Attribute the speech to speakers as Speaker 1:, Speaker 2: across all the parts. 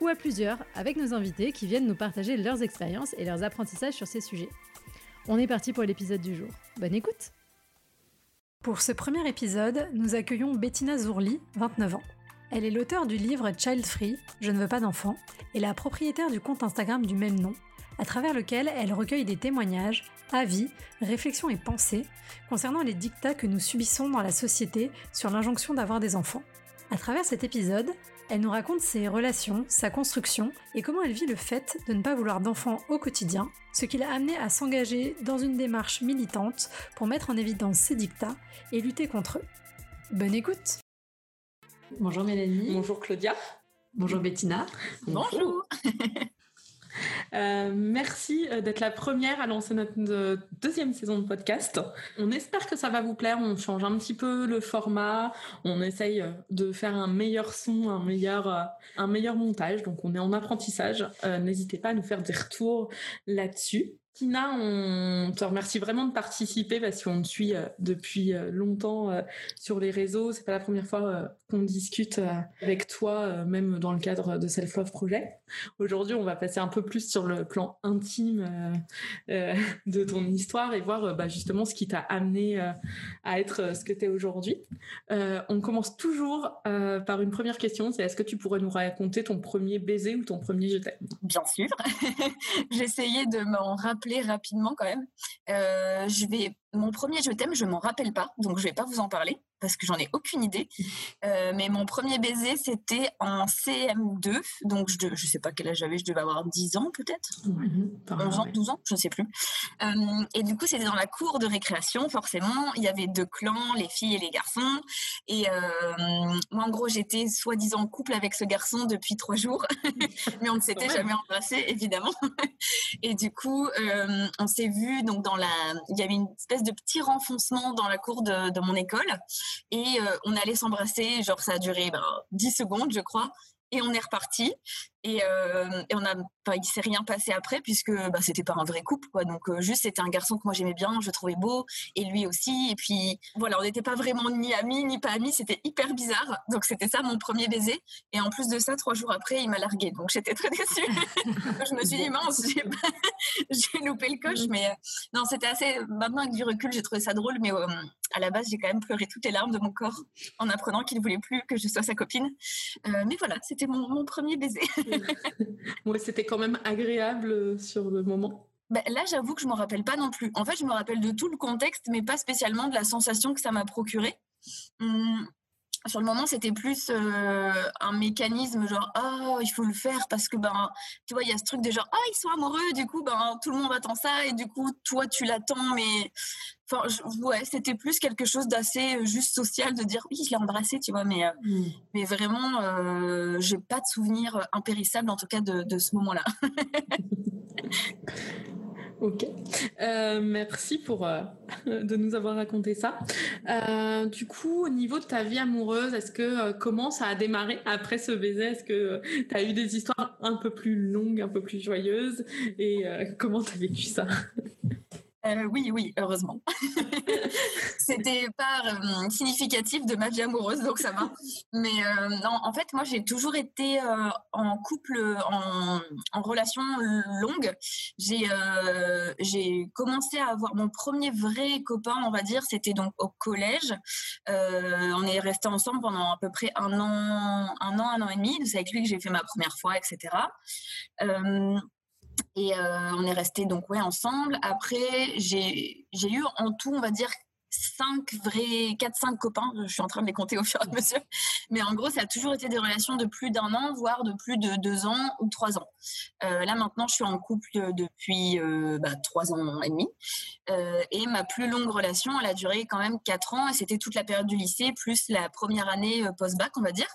Speaker 1: ou à plusieurs avec nos invités qui viennent nous partager leurs expériences et leurs apprentissages sur ces sujets. On est parti pour l'épisode du jour. Bonne écoute Pour ce premier épisode, nous accueillons Bettina Zourli, 29 ans. Elle est l'auteur du livre Child Free, Je ne veux pas d'enfant, et la propriétaire du compte Instagram du même nom, à travers lequel elle recueille des témoignages, avis, réflexions et pensées concernant les dictats que nous subissons dans la société sur l'injonction d'avoir des enfants. À travers cet épisode, elle nous raconte ses relations, sa construction et comment elle vit le fait de ne pas vouloir d'enfants au quotidien, ce qui l'a amené à s'engager dans une démarche militante pour mettre en évidence ces dictats et lutter contre eux. Bonne écoute Bonjour Mélanie.
Speaker 2: Bonjour Claudia.
Speaker 1: Bonjour Bettina.
Speaker 2: Bonjour. Euh, merci euh, d'être la première à lancer notre euh, deuxième saison de podcast. On espère que ça va vous plaire. On change un petit peu le format. On essaye de faire un meilleur son, un meilleur, un meilleur montage. Donc on est en apprentissage. N'hésitez pas à nous faire des retours là-dessus. Tina, on te remercie vraiment de participer parce qu'on te suit euh, depuis euh, longtemps euh, sur les réseaux. C'est pas la première fois qu'on discute avec toi, même dans le cadre de Self Love Project. Aujourd'hui, on va passer un peu plus sur le plan intime de ton histoire et voir bah, justement ce qui t'a amené à être ce que tu es aujourd'hui. On commence toujours par une première question, c'est est-ce que tu pourrais nous raconter ton premier baiser ou ton premier je t'aime?
Speaker 3: Bien sûr. J'essayais de m'en rappeler rapidement quand même. Euh, je vais, mon premier je t'aime, je m'en rappelle pas, donc je vais pas vous en parler parce que j'en ai aucune idée. Euh, mais mon premier baiser, c'était en CM2. Donc, je ne sais pas quel âge j'avais, je devais avoir 10 ans peut-être? 11 ans, 12 ans, je ne sais plus. Euh, et du coup, c'était dans la cour de récréation, forcément. Il y avait deux clans, les filles et les garçons. Et euh, moi, en gros, j'étais soi-disant en couple avec ce garçon depuis trois jours. mais on ne s'était jamais embrassé, évidemment. et du coup, on s'est vu donc dans la... Il y avait une espèce de petit renfoncement dans la cour de, mon école. Et euh, on allait s'embrasser, genre ça a duré ben, 10 secondes, je crois et on est reparti. Et, euh, et on a, pas, il s'est rien passé après puisque bah, c'était pas un vrai couple, quoi. Donc euh, juste c'était un garçon que moi j'aimais bien, je trouvais beau, et lui aussi. Et puis voilà, on n'était pas vraiment ni amis ni pas amis, c'était hyper bizarre. Donc c'était ça mon premier baiser. Et en plus de ça, trois jours après, il m'a largué. Donc j'étais très déçue. je me suis dit mince, j'ai loupé le coche. Mais euh, non, c'était assez. Maintenant avec du recul, j'ai trouvé ça drôle, mais euh, à la base, j'ai quand même pleuré toutes les larmes de mon corps en apprenant qu'il ne voulait plus que je sois sa copine. mais voilà, c'était mon, mon premier baiser.
Speaker 2: c'était quand même agréable euh, sur le moment.
Speaker 3: Bah, là, j'avoue que je me rappelle pas non plus. En fait, je me rappelle de tout le contexte, mais pas spécialement de la sensation que ça m'a procuré. Hum, sur le moment, c'était plus euh, un mécanisme genre oh il faut le faire parce que ben tu vois il y a ce truc de genre oh ils sont amoureux du coup ben tout le monde attend ça et du coup toi tu l'attends mais enfin ouais c'était plus quelque chose d'assez euh, juste social de dire oui je l'ai embrassé tu vois mais euh, mmh. mais vraiment euh, j'ai pas de souvenir impérissable en tout cas de, de ce moment là
Speaker 2: Ok, euh, merci pour euh, de nous avoir raconté ça. Euh, du coup, au niveau de ta vie amoureuse, est-ce que comment ça a démarré après ce baiser? Est-ce que tu as eu des histoires un peu plus longues, un peu plus joyeuses? Et comment tu as vécu ça?
Speaker 3: euh, oui, oui, heureusement. C'était pas euh, significatif de ma vie amoureuse, donc ça va. Mais euh, non, en fait, moi, j'ai toujours été en couple, en, relation longue. J'ai j'ai commencé à avoir mon premier vrai copain, on va dire, c'était donc au collège. on est resté ensemble pendant à peu près un an, un an, un an et demi. C'est avec lui que j'ai fait ma première fois, etc. Et euh, on est resté donc ouais ensemble. Après, j'ai eu en tout, on va dire, cinq vrais, quatre, cinq copains. Je suis en train de les compter au fur et à mesure. Mais en gros, ça a toujours été des relations de plus d'un an, voire de plus de deux ans ou trois ans. Euh, là, maintenant, je suis en couple depuis euh, bah, trois ans et demi. et ma plus longue relation, elle a duré quand même quatre ans. Et c'était toute la période du lycée, plus la première année post-bac, on va dire.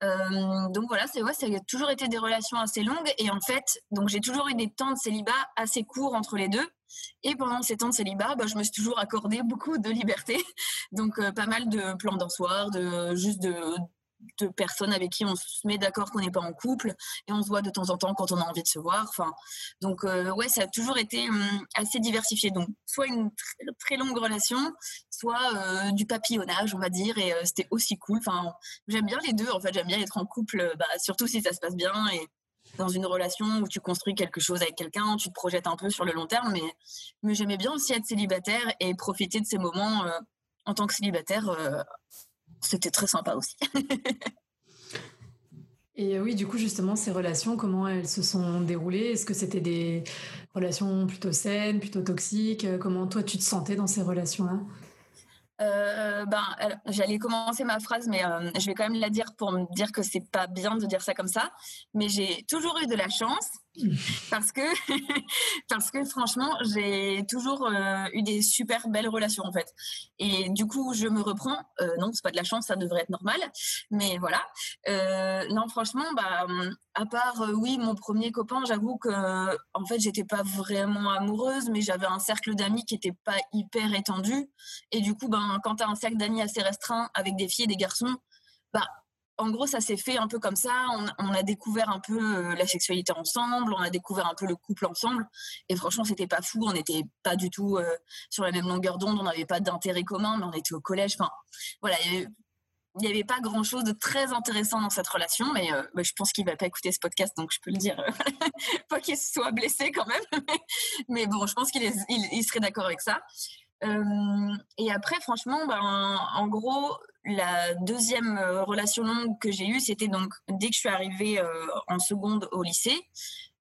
Speaker 3: Donc voilà, c'est ouais, ça a toujours été des relations assez longues et en fait, donc j'ai toujours eu des temps de célibat assez courts entre les deux. Et pendant ces temps de célibat, bah, je me suis toujours accordé beaucoup de liberté. Donc pas mal de plans d'un soir, de juste de, de personnes avec qui on se met d'accord qu'on n'est pas en couple et on se voit de temps en temps quand on a envie de se voir. Enfin, donc euh, ouais, ça a toujours été hum, assez diversifié. Donc soit une très longue relation, soit euh, du papillonnage, on va dire, et euh, c'était aussi cool. Enfin, j'aime bien les deux. En fait, j'aime bien être en couple, bah, surtout si ça se passe bien et dans une relation où tu construis quelque chose avec quelqu'un, tu te projettes un peu sur le long terme. Mais, mais j'aimais bien aussi être célibataire et profiter de ces moments en tant que célibataire c'était très sympa aussi.
Speaker 1: Et oui, du coup, justement, ces relations, comment elles se sont déroulées? Est-ce que c'était des relations plutôt saines, plutôt toxiques? Comment toi, tu te sentais dans ces relations-là?
Speaker 3: Euh, ben, j'allais commencer ma phrase, mais euh, je vais quand même la dire pour me dire que c'est pas bien de dire ça comme ça. Mais j'ai toujours eu de la chance parce que parce que franchement j'ai toujours euh, eu des super belles relations en fait. Et du coup je me reprends. Euh, non c'est pas de la chance ça devrait être normal. Mais voilà. Euh, non franchement bah à part oui mon premier copain j'avoue que en fait j'étais pas vraiment amoureuse mais j'avais un cercle d'amis qui était pas hyper étendu. Et du coup ben quand tu as un cercle d'amis assez restreint avec des filles et des garçons bah en gros, ça s'est fait un peu comme ça. On, a découvert un peu euh, la sexualité ensemble, on a découvert un peu le couple ensemble. Et franchement, c'était pas fou. On n'était pas du tout euh, sur la même longueur d'onde. On n'avait pas d'intérêt commun, mais on était au collège. Enfin, voilà, il n'y avait, pas grand chose de très intéressant dans cette relation. Mais euh, bah, je pense qu'il va pas écouter ce podcast, donc je peux le dire. pas qu'il soit blessé quand même. mais bon, je pense qu'il il serait d'accord avec ça. Et après, franchement, ben, en gros, la deuxième relation longue que j'ai eue, c'était donc dès que je suis arrivée en seconde au lycée.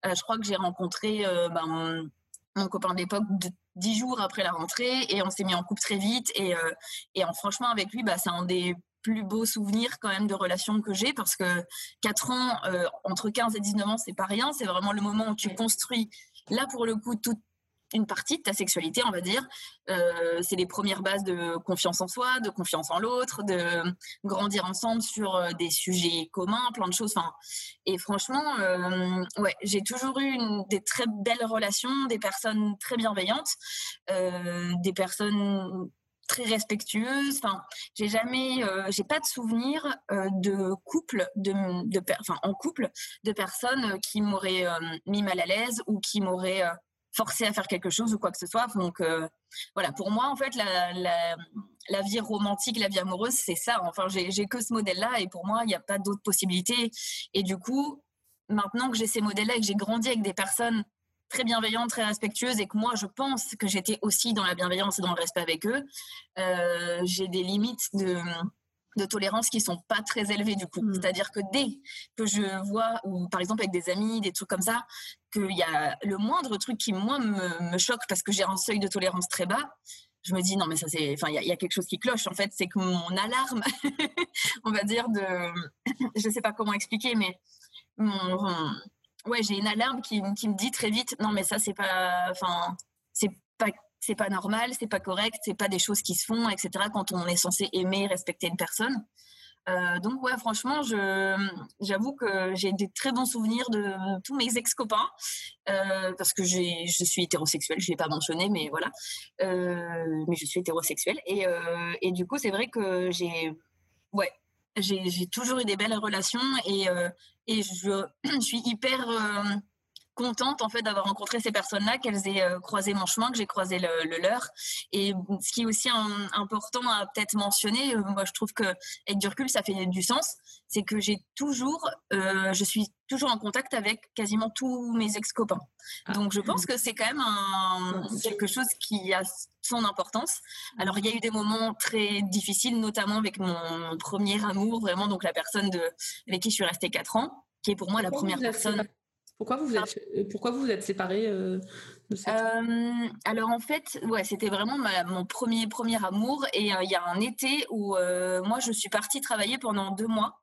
Speaker 3: Je crois que j'ai rencontré ben, mon, copain d'époque dix jours après la rentrée et on s'est mis en couple très vite. Et, et en, franchement, avec lui, bah, c'est un des plus beaux souvenirs quand même de relations que j'ai parce que 4 ans, entre 15 et 19 ans, c'est pas rien. C'est vraiment le moment où tu construis, là pour le coup, toute une partie de ta sexualité, on va dire. Euh, c'est les premières bases de confiance en soi, de confiance en l'autre, de grandir ensemble sur euh, des sujets communs, plein de choses. Enfin, et franchement, euh, ouais, j'ai toujours eu des très belles relations, des personnes très bienveillantes, des personnes très respectueuses. Enfin, j'ai jamais, j'ai pas de souvenir de couple, de, de enfin, en couple, de personnes qui m'auraient mis mal à l'aise ou qui m'auraient forcé à faire quelque chose ou quoi que ce soit. Donc euh, voilà, pour moi, en fait, la, vie romantique, la vie amoureuse, c'est ça. Enfin, j'ai que ce modèle-là et pour moi, il n'y a pas d'autres possibilités. Et du coup, maintenant que j'ai ces modèles-là et que j'ai grandi avec des personnes très bienveillantes, très respectueuses et que moi, je pense que j'étais aussi dans la bienveillance et dans le respect avec eux, euh, j'ai des limites de de tolérance qui sont pas très élevées du coup. Hmm. C'est-à-dire que dès que je vois, ou par exemple avec des amis, des trucs comme ça, qu'il y a le moindre truc qui moi me, choque parce que j'ai un seuil de tolérance très bas, je me dis non mais ça c'est, enfin il y, a quelque chose qui cloche en fait, c'est que mon alarme, on va dire de, je sais pas comment expliquer, mais mon, ouais j'ai une alarme qui, qui me dit très vite non mais ça c'est pas, enfin c'est pas normal, c'est pas correct, c'est pas des choses qui se font, etc. Quand on est censé aimer, respecter une personne. Euh, donc ouais, franchement, j'avoue que j'ai des très bons souvenirs de tous mes ex-copains euh, parce que je suis hétérosexuelle, je l'ai pas mentionné, mais voilà, euh, mais je suis hétérosexuelle et, et du coup c'est vrai que j'ai ouais j'ai toujours eu des belles relations et et je, je suis hyper contente en fait d'avoir rencontré ces personnes-là, qu'elles aient euh, croisé mon chemin, que j'ai croisé le, leur. Et ce qui est aussi important à peut-être mentionner, euh, moi je trouve que avec du recul ça fait du sens, c'est que j'ai toujours, euh, je suis toujours en contact avec quasiment tous mes ex-copains. Ah. Donc je pense que c'est quand même un, quelque chose qui a son importance. Alors il y a eu des moments très difficiles, notamment avec mon premier amour, vraiment donc la personne de, avec qui je suis restée quatre ans, qui est pour moi la première personne.
Speaker 2: Pourquoi vous êtes, euh, pourquoi vous, vous êtes séparés euh, de cette...
Speaker 3: Euh, alors en fait, ouais, c'était vraiment mon premier premier amour. Et il y a un été où moi je suis partie travailler pendant deux mois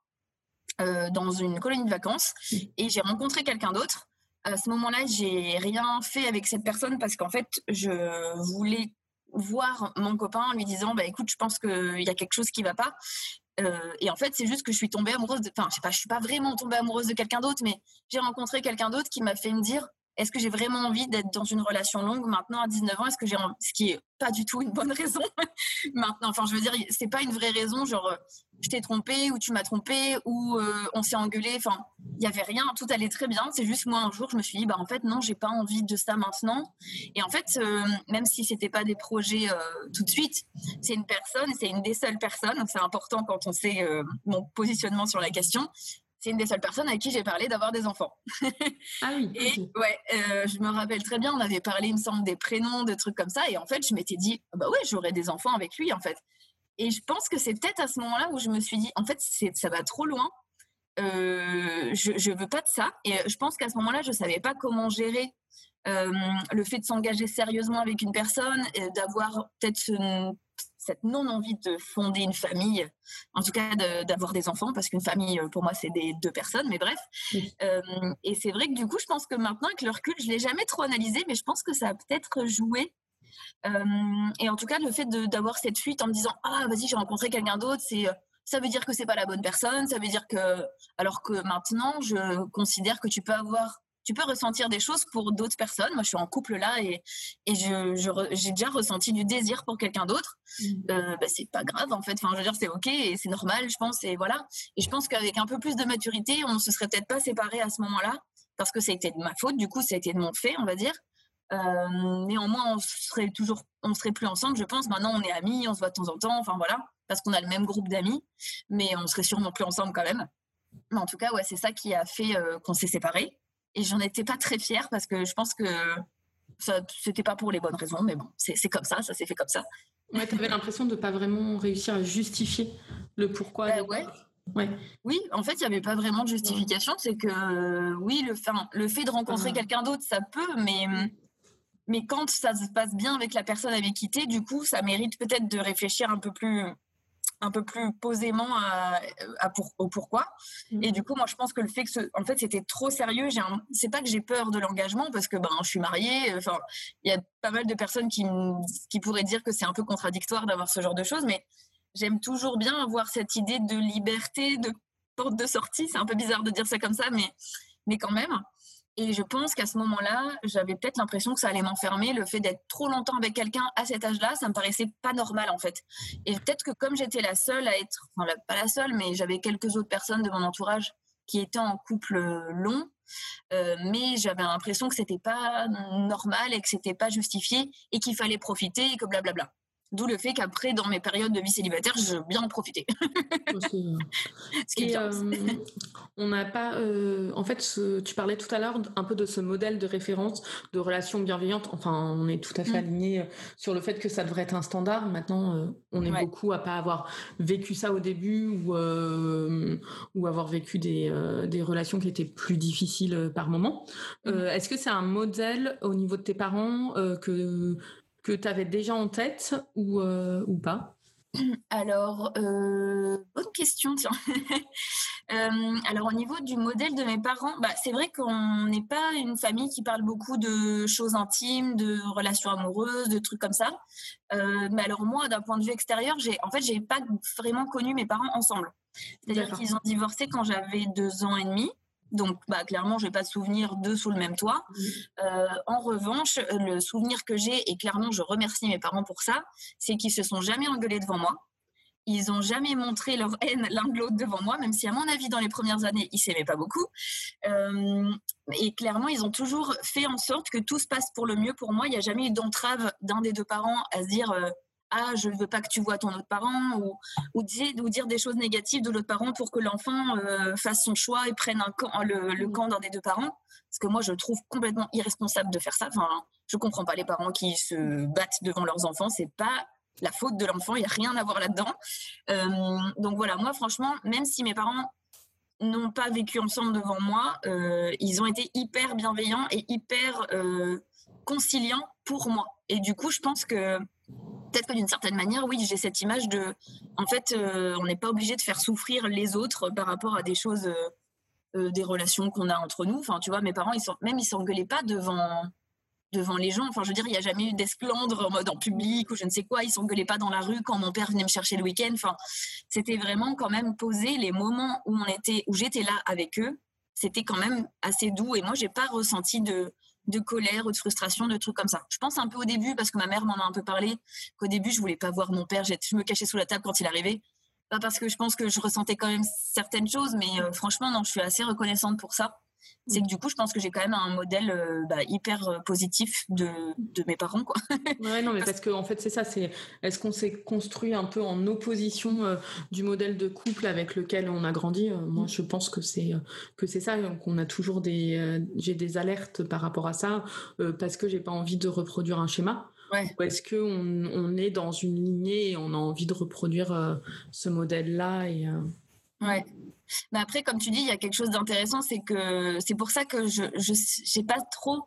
Speaker 3: dans une colonie de vacances et j'ai rencontré quelqu'un d'autre. À ce moment-là, j'ai rien fait avec cette personne parce qu'en fait, je voulais voir mon copain en lui disant bah écoute, je pense qu'il y a quelque chose qui va pas. Et en fait, c'est juste que je suis tombée amoureuse de. Enfin, je sais pas, je suis pas vraiment tombée amoureuse de quelqu'un d'autre, mais j'ai rencontré quelqu'un d'autre qui m'a fait me dire est-ce que j'ai vraiment envie d'être dans une relation longue maintenant à 19 ans? Est-ce que j'ai ce qui est pas du tout une bonne raison maintenant? Enfin, je veux dire, c'est pas une vraie raison, genre euh, je t'ai trompé ou tu m'as trompé ou euh, on s'est engueulé. Enfin, il y avait rien, tout allait très bien. C'est juste moi un jour, je me suis dit bah en fait non, j'ai pas envie de ça maintenant. Et en fait, euh, même si c'était pas des projets tout de suite, c'est une personne, c'est une des seules personnes. Donc c'est important quand on sait mon positionnement sur la question c'est une des seules personnes avec qui j'ai parlé d'avoir des enfants.
Speaker 2: ah oui.
Speaker 3: Et ouais, euh, je me rappelle très bien, on avait parlé, il me semble, des prénoms, de trucs comme ça. Et en fait, je m'étais dit, bah ouais, j'aurais des enfants avec lui, en fait. Et je pense que c'est peut-être à ce moment-là où je me suis dit, en fait, ça va trop loin. Euh, je, je veux pas de ça. Et je pense qu'à ce moment-là, je savais pas comment gérer euh, le fait de s'engager sérieusement avec une personne, d'avoir peut-être cette non-envie de fonder une famille, en tout cas d'avoir des enfants, parce qu'une famille, euh, pour moi, c'est des deux personnes, mais bref. Euh, et c'est vrai que du coup, je pense que maintenant, avec le recul, je l'ai jamais trop analysé, mais je pense que ça a peut-être joué. Euh, et en tout cas, le fait d'avoir cette fuite en me disant ah vas-y, j'ai rencontré quelqu'un d'autre, c'est ça veut dire que c'est pas la bonne personne, ça veut dire que alors que maintenant, je considère que tu peux avoir tu peux ressentir des choses pour d'autres personnes. Moi, je suis en couple là et, et je, j'ai déjà ressenti du désir pour quelqu'un d'autre. Mmh. Euh, bah, c'est pas grave en fait. Enfin, je veux dire, c'est ok et c'est normal, je pense. Et voilà. Et je pense qu'avec un peu plus de maturité, on se serait peut-être pas séparés à ce moment-là parce que ça a été de ma faute. Du coup, ça a été de mon fait, on va dire. Euh, néanmoins, on serait toujours, on serait plus ensemble, je pense. Maintenant, on est amis, on se voit de temps en temps. Enfin voilà, parce qu'on a le même groupe d'amis, mais on serait sûrement plus ensemble quand même. Mais en tout cas, ouais, c'est ça qui a fait euh, qu'on s'est séparés. Et j'en étais pas très fière parce que je pense que c'était pas pour les bonnes raisons, mais bon, c'est comme ça, ça s'est fait comme ça.
Speaker 2: Ouais, tu avais l'impression de pas vraiment réussir à justifier le pourquoi.
Speaker 3: Ouais. Ouais. Oui, en fait, il n'y avait pas vraiment de justification. C'est que, oui, le, fin, le fait de rencontrer ah. quelqu'un d'autre, ça peut, mais, mais quand ça se passe bien avec la personne avec qui tu du coup, ça mérite peut-être de réfléchir un peu plus un peu plus posément à, au pourquoi. Et mmh. du coup, moi, je pense que le fait que, en fait, c'était trop sérieux. J'ai c'est pas que j'ai peur de l'engagement parce que ben, je suis mariée. Enfin, il y a pas mal de personnes qui, qui pourraient dire que c'est un peu contradictoire d'avoir ce genre de choses, mais j'aime toujours bien avoir cette idée de liberté, de porte de sortie. C'est un peu bizarre de dire ça comme ça, mais, mais quand même. Et je pense qu'à ce moment-là, j'avais peut-être l'impression que ça allait m'enfermer. Le fait d'être trop longtemps avec quelqu'un à cet âge-là, ça me paraissait pas normal en fait. Et peut-être que comme j'étais la seule à être, enfin pas la seule, mais j'avais quelques autres personnes de mon entourage qui étaient en couple long, euh, mais j'avais l'impression que c'était pas normal et que c'était pas justifié et qu'il fallait profiter et que blablabla. D'où le fait qu'après, dans mes périodes de vie célibataire, je bien en profiter.
Speaker 2: Et, euh, on n'a pas. Euh, en fait, tu parlais tout à l'heure un peu de ce modèle de référence de relation bienveillante. Enfin, on est tout à fait mm. aligné euh, sur le fait que ça devrait être un standard. Maintenant, on est beaucoup à pas avoir vécu ça au début ou, ou avoir vécu des, des relations qui étaient plus difficiles par moment. Mm. Est-ce que c'est un modèle au niveau de tes parents que que tu avais déjà en tête ou, euh, ou pas?
Speaker 3: Alors, euh, bonne question, tiens. Euh, alors, au niveau du modèle de mes parents, bah, c'est vrai qu'on n'est pas une famille qui parle beaucoup de choses intimes, de relations amoureuses, de trucs comme ça. mais alors, moi, d'un point de vue extérieur, j'ai, en fait, j'ai pas vraiment connu mes parents ensemble. C'est-à-dire qu'ils ont divorcé quand j'avais deux ans et demi. Donc, bah, clairement, je n'ai pas de souvenir d'eux sous le même toit. Euh, en revanche, le souvenir que j'ai, et clairement, je remercie mes parents pour ça, c'est qu'ils se sont jamais engueulés devant moi. Ils n'ont jamais montré leur haine l'un de l'autre devant moi, même si, à mon avis, dans les premières années, ils s'aimaient pas beaucoup. Euh, et clairement, ils ont toujours fait en sorte que tout se passe pour le mieux pour moi. Il n'y a jamais eu d'entrave d'un des deux parents à se dire euh, ah je ne veux pas que tu vois ton autre parent ou, ou, dire, dire des choses négatives de l'autre parent pour que l'enfant euh, fasse son choix et prenne un camp, le, le, camp d'un des deux parents. Parce que moi, je trouve complètement irresponsable de faire ça. Enfin, je comprends pas les parents qui se battent devant leurs enfants. C'est pas la faute de l'enfant. Il n'y a rien à voir là-dedans. Euh, donc voilà, moi, franchement, même si mes parents n'ont pas vécu ensemble devant moi, euh, ils ont été hyper bienveillants et hyper conciliants pour moi. Et du coup, je pense que peut-être que d'une certaine manière, oui, j'ai cette image de, en fait, euh, on n'est pas obligé de faire souffrir les autres par rapport à des choses, euh, euh, des relations qu'on a entre nous. Enfin, tu vois, mes parents, ils sont, même ils s'engueulaient pas devant, devant les gens. Enfin, je veux dire, il n'y a jamais eu d'esclandre en mode en public ou je ne sais quoi. Ils s'engueulaient pas dans la rue quand mon père venait me chercher le week-end. Enfin, c'était vraiment quand même posé les moments où on était, où j'étais là avec eux. C'était quand même assez doux et moi, j'ai pas ressenti de, de colère ou de frustration, de trucs comme ça. Je pense un peu au début parce que ma mère m'en a un peu parlé. Qu'au début, je voulais pas voir mon père. Je me cachais sous la table quand il arrivait. Pas parce que je pense que je ressentais quand même certaines choses, mais euh, franchement, non, je suis assez reconnaissante pour ça c'est que du coup, je pense que j'ai quand même un modèle euh, bah, hyper euh, positif de, de, mes parents. Quoi.
Speaker 2: ouais, non, mais parce qu'en en fait, c'est ça. C'est est-ce qu'on s'est construit un peu en opposition euh, du modèle de couple avec lequel on a grandi? Moi, je pense que c'est que c'est ça. Qu'on a toujours des j'ai des alertes par rapport à ça parce que j'ai pas envie de reproduire un schéma. Ouais. Ou est-ce qu'on on est dans une lignée et on a envie de reproduire ce modèle-là et
Speaker 3: Ouais. Mais après, comme tu dis, il y a quelque chose d'intéressant, c'est que c'est pour ça que je n'ai pas trop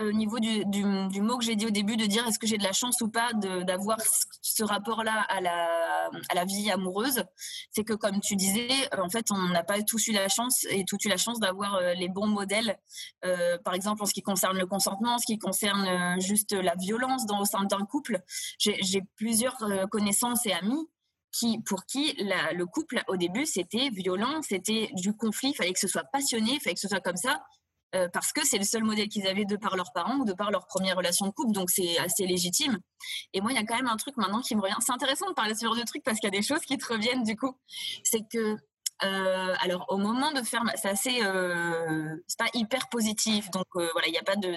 Speaker 3: euh, au niveau du, du, mot que j'ai dit au début de dire est-ce que j'ai de la chance ou pas d'avoir ce rapport-là à la, à la vie amoureuse, c'est que comme tu disais, en fait, on n'a pas tous eu la chance et tout eu la chance d'avoir euh, les bons modèles, euh, par exemple en ce qui concerne le consentement, en ce qui concerne juste la violence dans, au sein d'un couple. J'ai plusieurs connaissances et amis qui, pour qui le couple, au début, c'était violent, c'était du conflit, il fallait que ce soit passionné, il fallait que ce soit comme ça, euh, parce que c'est le seul modèle qu'ils avaient de par leurs parents ou de par leur première relation de couple, donc c'est assez légitime. Et moi, il y a quand même un truc maintenant qui me revient. C'est intéressant de parler de ce genre de truc parce qu'il y a des choses qui te reviennent du coup. C'est que, euh, alors, au moment de faire, c'est assez, euh, c'est pas hyper positif, donc voilà, il n'y a pas de,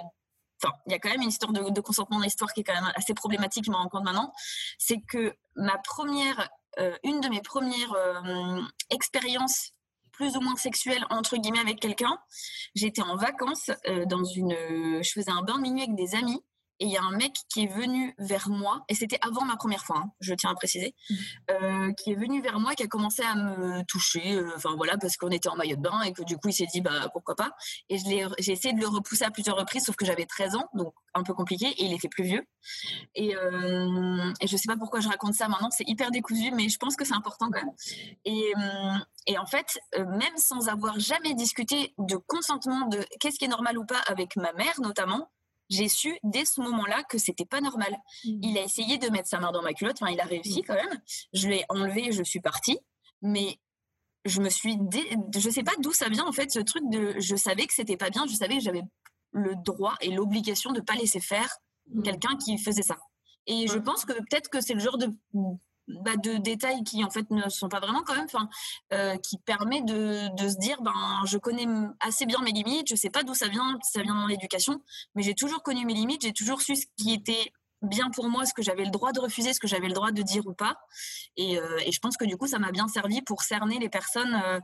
Speaker 3: Il y a quand même une histoire de, de consentement dans l'histoire qui est quand même assez problématique, je me rends compte maintenant. C'est que ma première euh, une de mes premières euh, expériences plus ou moins sexuelles entre guillemets avec quelqu'un. J'étais en vacances euh, dans une, je faisais un bain de minuit avec des amis et il y a un mec qui est venu vers moi, et c'était avant ma première fois, hein, je tiens à préciser, mmh. qui est venu vers moi et qui a commencé à me toucher, enfin voilà, parce qu'on était en maillot de bain et que du coup il s'est dit bah pourquoi pas. Et j'ai essayé de le repousser à plusieurs reprises, sauf que j'avais 13 ans, donc un peu compliqué, et il était plus vieux. Et, euh, et je sais pas pourquoi je raconte ça maintenant, c'est hyper décousu, mais je pense que c'est important quand même. Et, et en fait, même sans avoir jamais discuté de consentement, de qu'est-ce qui est normal ou pas avec ma mère notamment, j'ai su dès ce moment-là que c'était pas normal. Mmh. Il a essayé de mettre sa main dans ma culotte, enfin il a réussi mmh. quand même. Je l'ai enlevé, je suis partie, mais je me suis, dé... je sais pas d'où ça vient en fait ce truc de, je savais que c'était pas bien, je savais que j'avais le droit et l'obligation de pas laisser faire mmh. quelqu'un qui faisait ça. Et je pense que peut-être que c'est le genre de bah, de détails qui en fait ne sont pas vraiment quand même, euh, qui permet de, de, se dire ben je connais assez bien mes limites, je sais pas d'où ça vient, ça vient dans l'éducation, mais j'ai toujours connu mes limites, j'ai toujours su ce qui était bien pour moi, ce que j'avais le droit de refuser, ce que j'avais le droit de dire ou pas, et, euh, et je pense que du coup ça m'a bien servi pour cerner les personnes.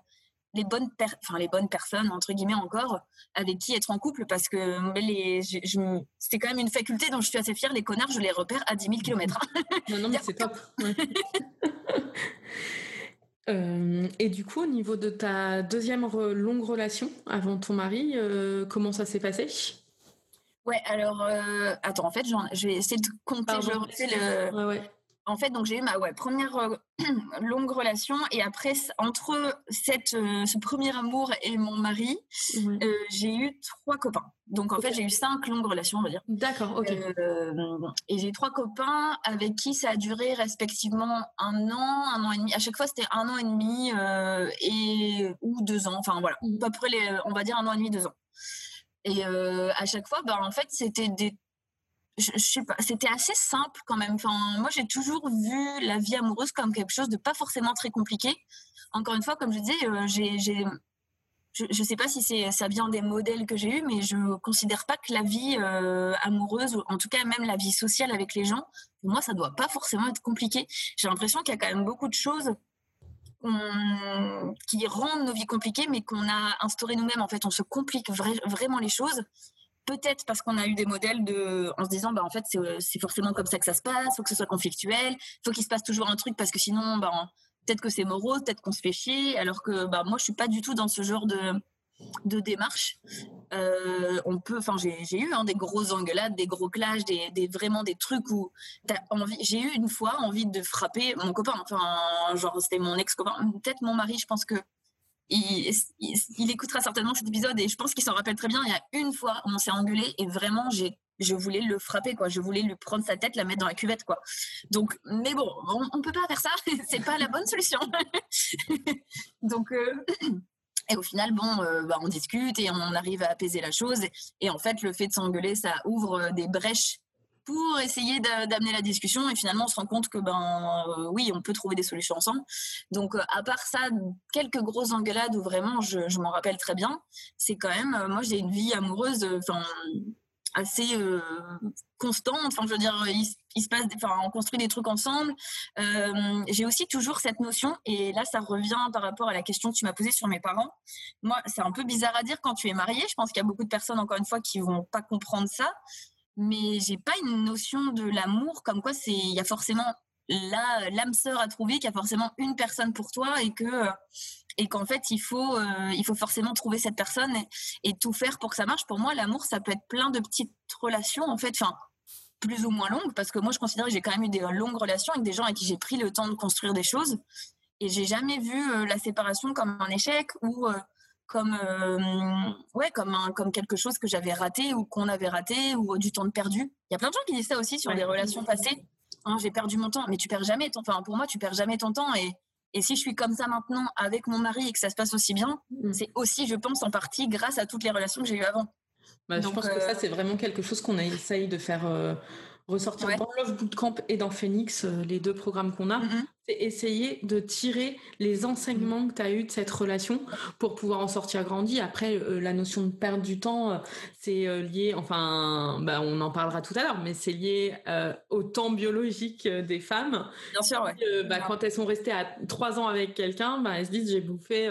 Speaker 3: Les bonnes, enfin, les bonnes personnes, entre guillemets encore, avec qui être en couple, parce que les, c'est quand même une faculté dont je suis assez fière. Les connards, je les repère à 10 000 km.
Speaker 2: non, non, mais c'est top. Euh, et du coup, au niveau de ta deuxième longue relation avant ton mari, euh, comment ça s'est passé?
Speaker 3: Ouais, alors, euh, attends, en fait, je vais essayer de compter. je le... Ouais, ouais en fait, donc j'ai eu ma ouais, première euh, longue relation et après entre cette, euh, ce premier amour et mon mari, euh, j'ai eu trois copains. Donc en fait, j'ai eu cinq longues relations, on va dire.
Speaker 2: D'accord, ok.
Speaker 3: et j'ai trois copains avec qui ça a duré respectivement un an, un an et demi. À chaque fois, c'était un an et demi et ou deux ans. Enfin voilà, mmh. à peu près les, on va dire un an et demi, deux ans. Et à chaque fois, bah, en fait, c'était des c'était assez simple quand même. Enfin, moi, j'ai toujours vu la vie amoureuse comme quelque chose de pas forcément très compliqué. Encore une fois, comme je disais, euh, je ne sais pas si c'est ça vient des modèles que j'ai eus, mais je considère pas que la vie euh, amoureuse, ou en tout cas même la vie sociale avec les gens, pour moi, ça doit pas forcément être compliqué. J'ai l'impression qu'il y a quand même beaucoup de choses qui rendent nos vies compliquées, mais qu'on a instauré nous-mêmes. En fait, on se complique vraiment les choses peut-être parce qu'on a eu des modèles de, en se disant, bah, en fait, c'est forcément comme ça que ça se passe, faut que ce soit conflictuel, faut qu'il se passe toujours un truc parce que sinon, bah, peut-être que c'est morose, peut-être qu'on se fait chier, alors que bah, moi, je suis pas du tout dans ce genre de, de démarche. Euh, on peut, enfin, j'ai eu hein, des grosses engueulades, des gros clashs, des, des vraiment des trucs où j'ai eu une fois envie de frapper mon copain, enfin, genre, c'était mon ex-copain, peut-être mon mari, je pense que il, écoutera certainement cet épisode et je pense qu'il s'en rappelle très bien. Il y a une fois où on s'est engueulé et vraiment, j'ai je voulais le frapper, quoi. Je voulais lui prendre sa tête, la mettre dans la cuvette, quoi. Donc, mais bon, on, ne peut pas faire ça. c'est pas la bonne solution. Donc, euh, et au final, bon, euh, bah, on discute et on arrive à apaiser la chose. Et, en fait, le fait de s'engueuler, ça ouvre des brèches pour essayer d'amener la discussion et finalement on se rend compte que ben euh, oui on peut trouver des solutions ensemble donc à part ça quelques grosses engueulades où vraiment je, je m'en rappelle très bien c'est quand même moi j'ai une vie amoureuse enfin assez euh, constante. Enfin, je veux dire, il, se passe, enfin, on construit des trucs ensemble. Euh, j'ai aussi toujours cette notion, et là, ça revient par rapport à la question que tu m'as posée sur mes parents. Moi, c'est un peu bizarre à dire quand tu es marié. Je pense qu'il y a beaucoup de personnes, encore une fois, qui vont pas comprendre ça. Mais j'ai pas une notion de l'amour comme quoi c'est, il y a forcément l'âme sœur à trouver, qu'il y a forcément une personne pour toi et que et qu'en fait il faut euh, il faut forcément trouver cette personne et, tout faire pour que ça marche. Pour moi, l'amour ça peut être plein de petites relations en fait, enfin plus ou moins longues parce que moi je considère que j'ai quand même eu des longues relations avec des gens avec qui j'ai pris le temps de construire des choses et j'ai jamais vu euh, la séparation comme un échec ou euh, comme ouais comme un, comme quelque chose que j'avais raté ou qu'on avait raté ou du temps de perdu. Il y a plein de gens qui disent ça aussi sur des relations passées. Hein, j'ai perdu mon temps, mais tu perds jamais ton enfin pour moi tu perds jamais ton temps et et si je suis comme ça maintenant avec mon mari et que ça se passe aussi bien, mm. c'est aussi, je pense, en partie grâce à toutes les relations que j'ai eues avant.
Speaker 2: Bah, je pense que ça, euh, c'est vraiment quelque chose qu'on a essayé de faire euh, ressortir dans Love Bootcamp et dans Phoenix, euh, les deux programmes qu'on a. Mm-hmm c'est essayer de tirer les enseignements que tu as eu de cette relation pour pouvoir en sortir grandi. Après, euh, la notion de perdre du temps, euh, c'est euh, lié, enfin, bah, on en parlera tout à l'heure, mais c'est lié au temps biologique des femmes.
Speaker 3: Bien sûr, ouais.
Speaker 2: Bah, quand elles sont restées à trois ans avec quelqu'un, bah, elles se disent j'ai bouffé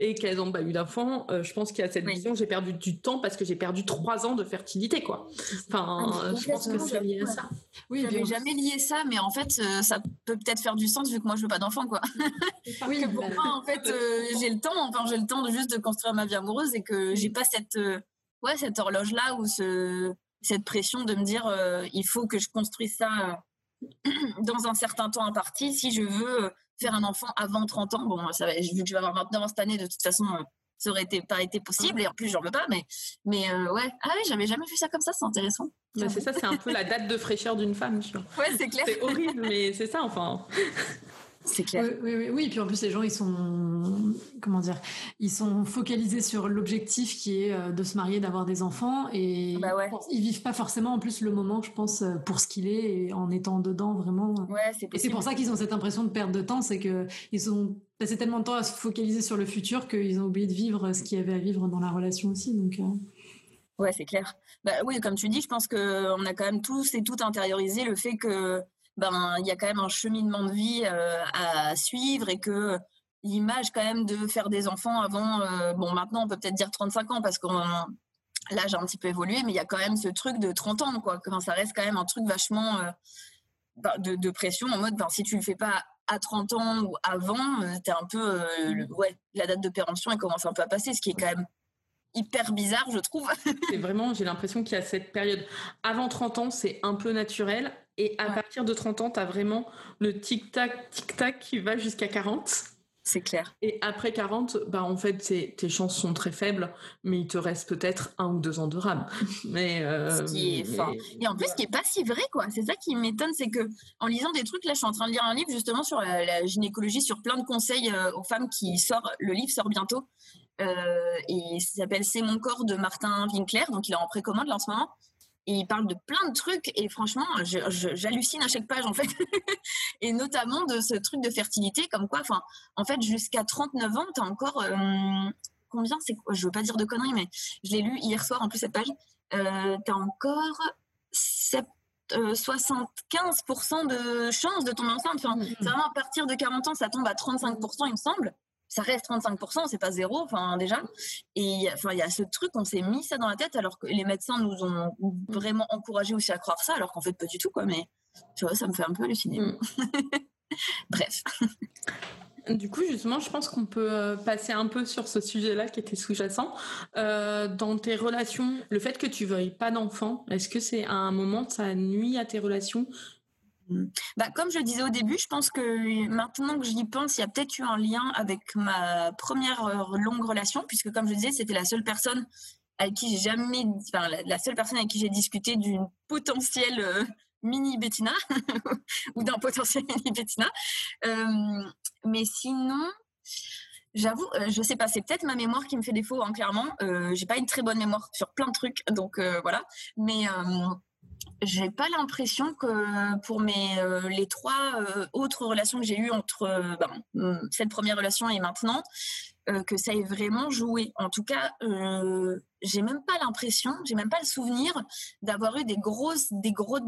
Speaker 2: et qu'elles n'ont pas eu d'enfant. je pense qu'il y a cette vision, j'ai perdu du temps parce que j'ai perdu trois ans de fertilité, quoi. Enfin, ah, je pense que c'est lié à ça.
Speaker 3: Oui, j'avais jamais lié ça, mais en fait, ça peut peut-être faire du sens vu que moi je veux pas d'enfant quoi. oui, pour moi en fait euh, j'ai le temps, enfin j'ai le temps de juste de construire ma vie amoureuse et que j'ai pas cette euh, ouais cette horloge là ou ce cette pression de me dire euh, il faut que je construise ça dans un certain temps imparti si je veux faire un enfant avant 30 ans. Bon, ça vu que je vais avoir 29 ans cette année, de toute façon, ça aurait été, pas été possible. Et en plus, j'en veux pas. Mais, mais ouais, ah ouais, j'avais jamais vu ça comme ça. C'est intéressant.
Speaker 2: Bah, c'est ça, c'est un peu la date de fraîcheur d'une femme. Tu vois.
Speaker 3: Ouais, c'est clair.
Speaker 2: C'est horrible, mais c'est ça, enfin.
Speaker 3: C'est clair.
Speaker 1: Oui, oui, oui, puis en plus les gens ils sont comment dire, ils sont focalisés sur l'objectif qui est euh, de se marier, d'avoir des enfants et bah ils vivent pas forcément en plus le moment, je pense, euh, pour ce qu'il est et en étant dedans vraiment.
Speaker 3: Ouais,
Speaker 1: et c'est pour ça qu'ils ont cette impression de perte de temps, c'est que ils ont passé tellement de temps à se focaliser sur le futur qu'ils ont oublié de vivre ce qu'il y avait à vivre dans la relation aussi. Donc. Euh.
Speaker 3: Ouais, c'est clair. Bah oui, comme tu dis, je pense que on a quand même tous et toutes intériorisé le fait que ben il y a quand même un cheminement de vie euh, à suivre et que l'image quand même de faire des enfants avant, euh, bon maintenant on peut peut-être dire 35 ans parce que l'âge a un petit peu évolué, mais il y a quand même ce truc de 30 ans quoi. Quand ça reste quand même un truc vachement euh, ben, de, pression en mode ben, si tu le fais pas à 30 ans ou avant, t'es un peu ouais la date de péremption elle commence un peu à passer, ce qui est quand même hyper bizarre, je trouve.
Speaker 2: c'est vraiment, j'ai l'impression qu'il y a cette période. Avant 30 ans, c'est un peu naturel. Et à partir de 30 ans, tu as vraiment le tic-tac, tic-tac qui va jusqu'à 40.
Speaker 3: C'est clair.
Speaker 2: Et après 40, bah en fait, tes chances sont très faibles, mais il te reste peut-être un ou deux ans de rame. Mais, euh,
Speaker 3: Et en plus, ce qui est pas si vrai, quoi. C'est ça qui m'étonne, c'est que en lisant des trucs, là, je suis en train de lire un livre justement sur la, gynécologie, sur plein de conseils euh, aux femmes qui sort. Le livre sort bientôt. Euh, et ça s'appelle C'est mon corps de Martin Winkler, donc il est en précommande là en ce moment. Et il parle de plein de trucs et franchement, j'hallucine à chaque page en fait. et notamment de ce truc de fertilité, comme quoi, enfin, en fait, jusqu'à 39 ans, tu as encore euh, combien c'est Je veux pas dire de conneries, mais je l'ai lu hier soir en plus cette page. Euh, tu as encore 75% de chances de tomber enceinte. Enfin, mmh. vraiment à partir de 40 ans, ça tombe à 35%, il me semble ça reste 35%, c'est pas zéro, enfin déjà. Et enfin, il y a ce truc, on s'est mis ça dans la tête, alors que les médecins nous ont vraiment encouragé aussi à croire ça, alors qu'en fait pas du tout, quoi. Mais tu vois, ça me fait un peu halluciner. Mm. Bref.
Speaker 2: Du coup, justement, je pense qu'on peut euh, passer un peu sur ce sujet-là qui était sous-jacent. Euh, dans tes relations, le fait que tu veuilles pas d'enfant, est-ce que c'est à un moment ça nuit à tes relations
Speaker 3: bah, comme je disais au début, je pense que maintenant que j'y pense, il y a peut-être eu un lien avec ma première euh, longue relation, puisque comme je disais, c'était la seule personne avec qui j'ai jamais, enfin, la, seule personne avec qui j'ai discuté d'une potentielle euh, mini Bettina ou d'un potentiel mini Bettina. Euh, mais sinon, j'avoue, euh, je sais pas, c'est peut-être ma mémoire qui me fait défaut, hein, clairement. j'ai pas une très bonne mémoire sur plein de trucs, donc voilà. Mais j'ai pas l'impression que pour mes les trois autres relations que j'ai eues entre ben, cette première relation et maintenant, euh, que ça ait vraiment joué. En tout cas, euh, j'ai même pas l'impression, j'ai même pas le souvenir d'avoir eu des grosses, des gros,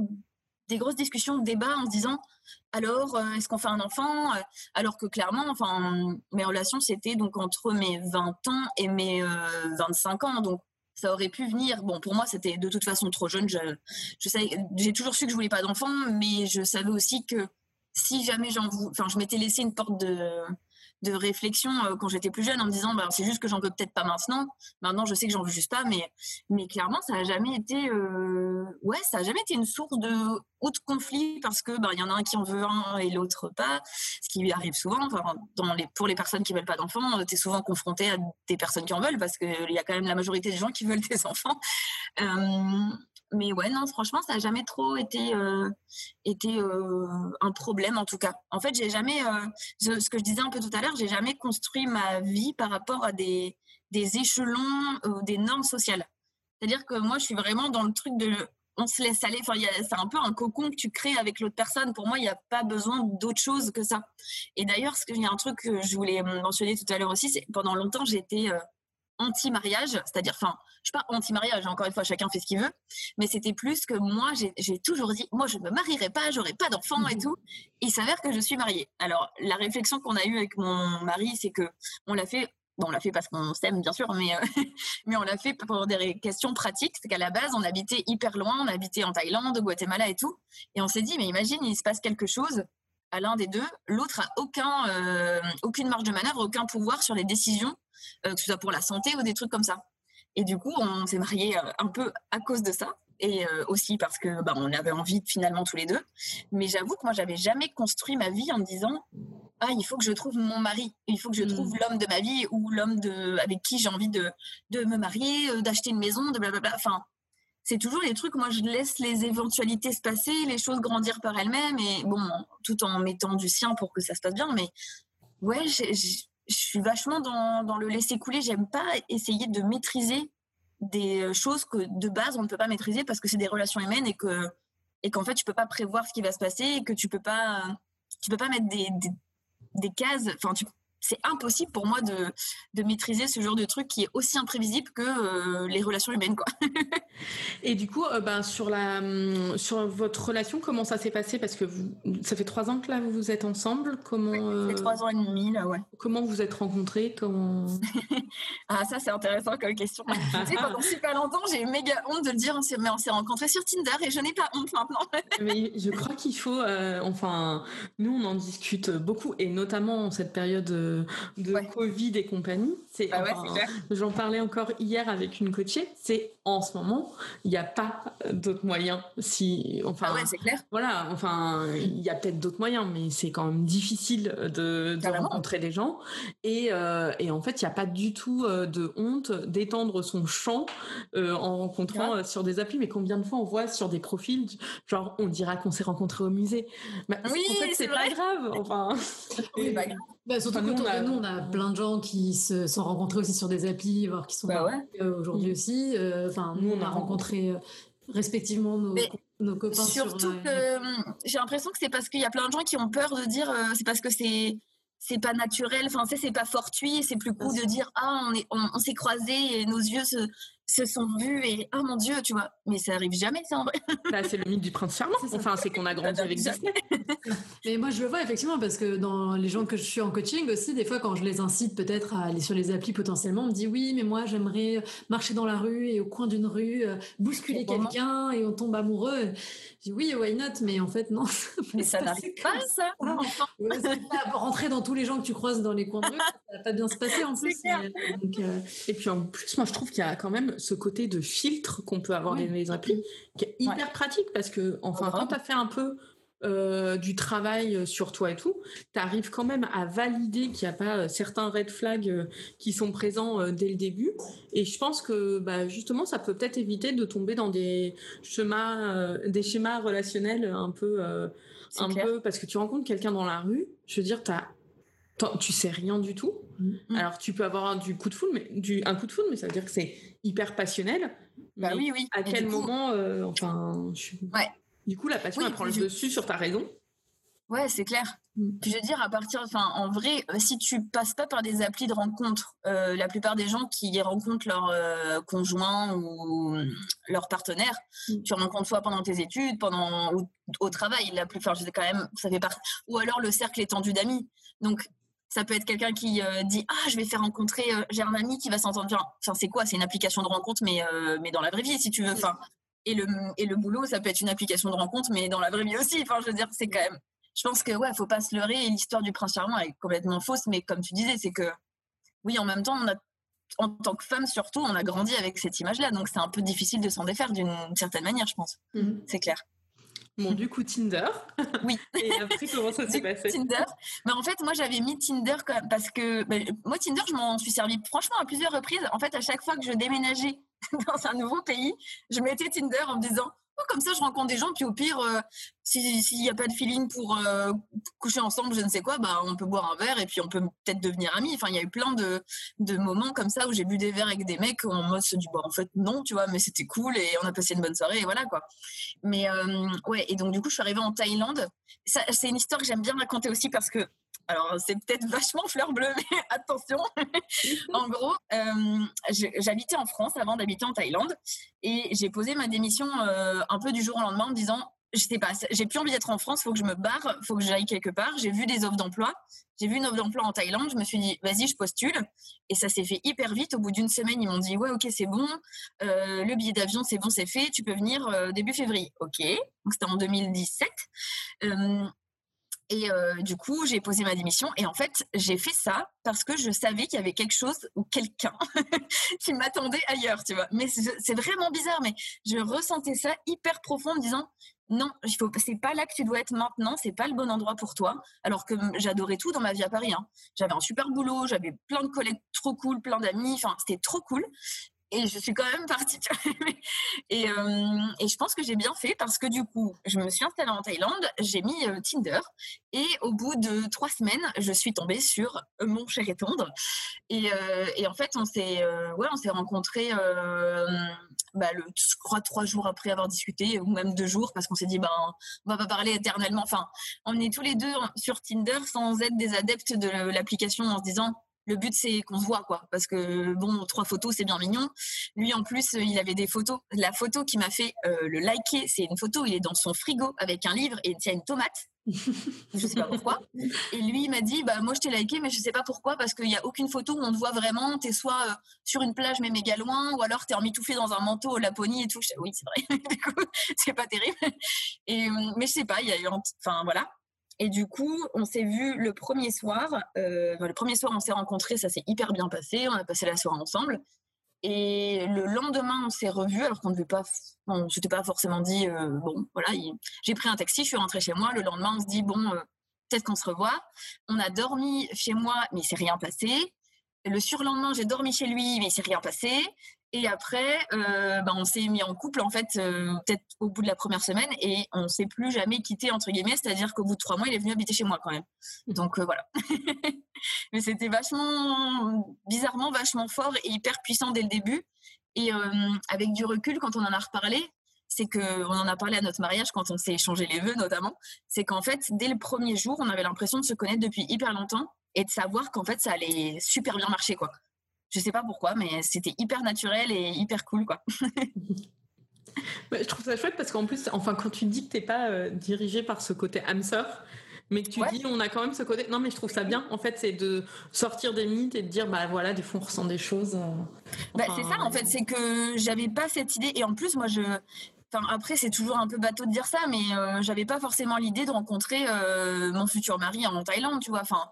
Speaker 3: des grosses discussions, débats en se disant alors euh, est-ce qu'on fait un enfant? Alors que clairement, enfin, mes relations c'était donc entre mes 20 ans et mes 25 ans, donc ça aurait pu venir. Bon, pour moi, c'était de toute façon trop jeune. Je, j'ai toujours su que je voulais pas d'enfant, mais je savais aussi que si jamais j'en enfin, je m'étais laissé une porte de, de réflexion euh, quand j'étais plus jeune en me disant bah, c'est juste que j'en veux peut-être pas maintenant. Maintenant, je sais que j'en veux juste pas, mais, mais clairement, ça a jamais été, euh, ouais, ça jamais été une source de haut conflit parce que bah, il y en a un qui en veut un et l'autre pas, ce qui arrive souvent. pour les personnes qui veulent pas d'enfants, euh, tu es souvent confronté à des personnes qui en veulent parce qu'il y a quand même la majorité des gens qui veulent des enfants mais ouais, non, franchement, ça n'a jamais trop été, euh, euh, un problème, en tout cas. En fait, j'ai jamais, euh, ce que je disais un peu tout à l'heure, j'ai jamais construit ma vie par rapport à des, échelons, des normes sociales. C'est-à-dire que moi, je suis vraiment dans le truc de on se laisse aller. Enfin, c'est un peu un cocon que tu crées avec l'autre personne. Pour moi, il n'y a pas besoin d'autre chose que ça. Et d'ailleurs, il y a un truc que je voulais mentionner tout à l'heure aussi, c'est pendant longtemps, été anti-mariage, c'est-à-dire, enfin, je suis pas anti-mariage, encore une fois, chacun fait ce qu'il veut, mais c'était plus que moi, j'ai toujours dit, moi, je ne me marierai pas, j'aurai pas d'enfants et mhm. tout. Il s'avère que je suis mariée. Alors, la réflexion qu'on a eue avec mon mari, c'est que on l'a fait Bon, on l'a fait parce qu'on s'aime, bien sûr, mais, euh, mais on l'a fait pour des questions pratiques. C'est qu'à la base, on habitait hyper loin, on habitait en Thaïlande, au Guatemala et tout. Et on s'est dit, mais imagine, il se passe quelque chose à l'un des deux, l'autre a aucun, euh, aucune marge de manœuvre, aucun pouvoir sur les décisions euh, que ce soit pour la santé ou des trucs comme ça. Et du coup, on s'est mariés euh, un peu à cause de ça et euh, aussi parce que bah, on avait envie finalement tous les deux. Mais j'avoue que moi, j'avais jamais construit ma vie en me disant ah il faut que je trouve mon mari, il faut que je trouve hmm. l'homme de ma vie ou l'homme de avec qui j'ai envie de, de me marier, d'acheter une maison, de blablabla. Enfin, c'est toujours les trucs. Moi, je laisse les éventualités se passer, les choses grandir par elles-mêmes et bon, tout en mettant du sien pour que ça se passe bien. Mais ouais, je suis vachement dans, le laisser couler. J'aime pas essayer de maîtriser des euh, choses que de base on ne peut pas maîtriser parce que c'est des relations humaines et que et qu'en fait tu peux pas prévoir ce qui va se passer et que tu peux pas tu peux pas mettre des, des, des cases. Enfin, tu, c'est impossible pour moi de, de, maîtriser ce genre de truc qui est aussi imprévisible que euh, les relations humaines. Quoi.
Speaker 2: et du coup, euh, ben, sur, la, hum, sur votre relation, comment ça s'est passé? Parce que vous, ça fait trois ans que là vous êtes ensemble. Comment,
Speaker 3: ça fait euh, trois ans et demi, là, ouais.
Speaker 2: Comment vous êtes rencontrés? Comment...
Speaker 3: Ah, ça, c'est intéressant comme question. tu sais, pendant super longtemps, j'ai eu méga honte de le dire, mais on s'est rencontrés sur Tinder et je n'ai pas honte maintenant.
Speaker 2: mais je crois qu'il faut, enfin, nous, on en discute beaucoup et notamment en cette période de, Covid et compagnie. C'est,
Speaker 3: bah
Speaker 2: j'en parlais encore hier avec une coachée. C'est en ce moment, il n'y a pas d'autres moyens. Si, enfin,
Speaker 3: ah c'est clair.
Speaker 2: Voilà, enfin, il y a peut-être d'autres moyens, mais c'est quand même difficile de, rencontrer des gens. Et, euh, et en fait, il n'y a pas du tout euh, de honte d'étendre son champ euh, en rencontrant sur des applis. Mais combien de fois on voit sur des profils, genre, on dira qu'on s'est rencontrés au musée.
Speaker 3: Bah, oui,
Speaker 2: en fait, c'est pas grave. Enfin,
Speaker 1: oui, bah, bah, surtout enfin, nous, on a... nous, on a plein de gens qui se sont rencontrés aussi sur des applis, voire qui sont bah aujourd'hui mm. aussi. Enfin, nous, on a rencontré euh, respectivement nos, nos copains.
Speaker 3: Surtout que euh, j'ai l'impression que c'est parce qu'il y a plein de gens qui ont peur de dire euh, c'est parce que c'est c'est pas naturel, enfin, c'est pas fortuit, c'est plus cool de dire ah on est on, s'est croisés et nos yeux se, se sont vus et oh mon dieu, tu vois. Mais ça arrive jamais, c'est en vrai.
Speaker 2: Bah, c'est le mythe du prince charmant. Enfin, c'est qu'on a grandi avec Disney.
Speaker 1: Mais moi, je le vois effectivement parce que dans les gens que je suis en coaching aussi, des fois, quand je les incite peut-être à aller sur les applis potentiellement, on me dit oui, mais moi, j'aimerais marcher dans la rue et au coin d'une rue, euh, bousculer quelqu'un et on tombe amoureux. Je dis oui, why not? Mais en fait, non.
Speaker 3: Mais ça n'arrive pas, ça.
Speaker 1: Ah, rentrer dans tous les gens que tu croises dans les coins de rue, ça va pas bien se passer en plus.
Speaker 2: Euh, et puis en plus, moi, je trouve qu'il y a quand même ce côté de filtre qu'on peut avoir dans les applis qui est hyper pratique parce que, enfin, quand tu as fait un peu euh, du travail sur toi et tout, tu arrives quand même à valider qu'il n'y a pas certains red flags qui sont présents dès le début. Et je pense que bah, justement, ça peut peut-être éviter de tomber dans des schémas, des schémas relationnels un peu, un peu, parce que tu rencontres quelqu'un dans la rue. Je veux dire, as tu sais rien du tout. Mm. Alors tu peux avoir du coup de foudre, mais du un coup de foudre, mais ça veut dire que c'est hyper passionnel.
Speaker 3: Bah oui, oui.
Speaker 2: À quel moment, euh, enfin,
Speaker 3: ouais.
Speaker 2: Du coup, la passion elle prend le dessus sur ta raison.
Speaker 3: Ouais, c'est clair. Mm. je veux dire, à partir, enfin, en vrai, euh, si tu passes pas par des applis de rencontre, euh, la plupart des gens qui rencontrent leur conjoint ou leur partenaire, mm. tu rencontres soit pendant tes études, pendant ou au travail. La plupart, je sais quand même, ça fait partie. Ou alors le cercle étendu d'amis. Donc, ça peut être quelqu'un qui euh, dit ah je vais faire rencontrer euh, j'ai un ami qui va s'entendre bien. Enfin c'est quoi? C'est une application de rencontre mais euh, mais dans la vraie vie si tu veux. Enfin et le et le boulot ça peut être une application de rencontre mais dans la vraie vie aussi. Enfin je veux dire c'est quand même. Je pense que ouais faut pas se leurrer l'histoire du prince charmant est complètement fausse mais comme tu disais c'est que oui en même temps on a en tant que femme surtout on a grandi avec cette image là donc c'est un peu difficile de s'en défaire d'une certaine manière je pense. Mmh. C'est clair.
Speaker 2: Bon, du coup, Tinder.
Speaker 3: Oui.
Speaker 2: Et après, comment ça s'est passé?
Speaker 3: Tinder. Mais en fait, moi, j'avais mis Tinder parce que ben, moi, Tinder, je m'en suis servi franchement à plusieurs reprises. En fait, à chaque fois que je déménageais dans un nouveau pays, je mettais Tinder en me disant comme ça, je rencontre des gens, puis au pire, euh, s'il n'y a pas de feeling pour euh, coucher ensemble, je ne sais quoi, bah, on peut boire un verre et puis on peut peut-être devenir amis. Enfin, il y a eu plein de, moments comme ça où j'ai bu des verres avec des mecs où on se dit, bon, en fait, non, tu vois, mais c'était cool et on a passé une bonne soirée et voilà, quoi. Mais euh, ouais, et donc, du coup, je suis arrivée en Thaïlande. C'est une histoire que j'aime bien raconter aussi parce que alors c'est peut-être vachement fleur bleue, mais attention. en gros, euh, j'habitais en France avant d'habiter en Thaïlande et j'ai posé ma démission euh, un peu du jour au lendemain en me disant je sais pas, j'ai plus envie d'être en France, faut que je me barre, faut que j'aille quelque part. J'ai vu des offres d'emploi, j'ai vu une offre d'emploi en Thaïlande, je me suis dit vas-y, je postule. Et ça s'est fait hyper vite. Au bout d'une semaine, ils m'ont dit ouais, ok, c'est bon, euh, le billet d'avion, c'est bon, c'est fait, tu peux venir début février. Ok, donc c'était en 2017. Et euh, du coup, j'ai posé ma démission. Et en fait, j'ai fait ça parce que je savais qu'il y avait quelque chose ou quelqu'un qui m'attendait ailleurs, tu vois. Mais c'est vraiment bizarre, mais je ressentais ça hyper profond en me disant non, c'est pas là que tu dois être maintenant, c'est pas le bon endroit pour toi. Alors que j'adorais tout dans ma vie à Paris. Hein. J'avais un super boulot, j'avais plein de collègues trop cool, plein d'amis, enfin c'était trop cool et je suis quand même partie. et, euh, et, je pense que j'ai bien fait parce que du coup, je me suis installée en Thaïlande, j'ai mis euh, Tinder et au bout de trois semaines, je suis tombée sur euh, mon cher et tendre. Et, en fait, on s'est ouais, on s'est rencontrés, bah, je crois, trois jours après avoir discuté, ou même deux jours, parce qu'on s'est dit, ben, on va pas parler éternellement. Enfin, on est tous les deux sur Tinder sans être des adeptes de l'application en se disant, le but c'est qu'on se voit quoi. Parce que bon trois photos c'est bien mignon. Lui en plus il avait des photos. La photo qui m'a fait euh, le liker c'est une photo il est dans son frigo avec un livre et il tient une tomate. Je sais pas pourquoi. Et lui il m'a dit bah moi je t'ai liké mais je sais pas pourquoi parce qu'il y a aucune photo où on te voit vraiment. T'es soit euh, sur une plage mais méga loin ou alors t'es emmitouflé dans un manteau au Laponie et tout. Oui c'est vrai. Du coup c'est pas terrible. Et euh, mais je sais pas il y a eu enfin voilà et du coup, on s'est vu le premier soir. Euh, le premier soir, on s'est rencontrés, ça s'est hyper bien passé. On a passé la soirée ensemble. Et le lendemain, on s'est revus, alors qu'on ne pas. Bon, je t'ai pas forcément dit, euh, bon, voilà, j'ai pris un taxi, je suis rentrée chez moi. Le lendemain, on se dit, bon, euh, peut-être qu'on se revoit. On a dormi chez moi, mais il s'est rien passé. Le surlendemain, j'ai dormi chez lui, mais il s'est rien passé. Et après, euh, ben, on s'est mis en couple, en fait, euh, peut-être au bout de la première semaine, et on s'est plus jamais quitté, entre guillemets, c'est-à-dire qu'au bout de trois mois, il est venu habiter chez moi quand même. Donc euh, voilà. Mais c'était vachement, bizarrement, vachement fort et hyper puissant dès le début. Et avec du recul, quand on en a reparlé, c'est qu'on en a parlé à notre mariage quand on s'est échangé les vœux notamment, c'est qu'en fait, dès le premier jour, on avait l'impression de se connaître depuis hyper longtemps et de savoir qu'en fait, ça allait super bien marcher, quoi. Je sais pas pourquoi, mais c'était hyper naturel et hyper cool, quoi.
Speaker 2: je trouve ça chouette parce qu'en plus, enfin, quand tu dis que t'es pas euh, dirigé par ce côté âme mais que tu dis on a quand même ce côté. Non, mais je trouve ça bien. En fait, c'est de sortir des mythes et de dire bah voilà, des fois on ressent des choses. Euh,
Speaker 3: bah, c'est ça. En fait, c'est que j'avais pas cette idée. Et en plus, moi, je. Enfin, après, c'est toujours un peu bateau de dire ça, mais euh, j'avais pas forcément l'idée de rencontrer mon futur mari en Thaïlande, tu vois. Enfin,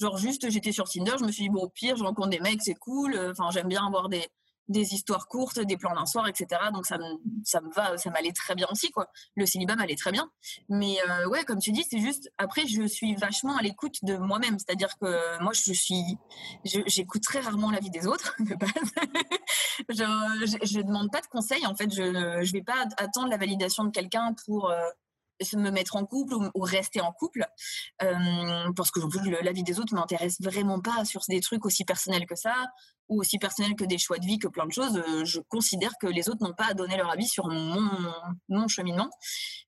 Speaker 3: Genre juste, j'étais sur Tinder, je me suis dit, bon, au pire, je rencontre des mecs, c'est cool. Enfin, j'aime bien avoir des, des histoires courtes, des plans d'un soir, etc. Donc ça me, ça me va, ça m'allait très bien aussi, quoi. Le célibat m'allait très bien. Mais euh, ouais, comme tu dis, c'est juste, après, je suis vachement à l'écoute de moi-même. C'est-à-dire que moi, je suis, j'écoute très rarement la vie des autres, je, ne demande pas de conseils, en fait. Je ne vais pas attendre la validation de quelqu'un pour... Euh, me mettre en couple ou, rester en couple euh, parce que la vie des autres m'intéresse vraiment pas sur des trucs aussi personnels que ça ou aussi personnels que des choix de vie que plein de choses euh, je considère que les autres n'ont pas à donner leur avis sur mon, mon cheminement.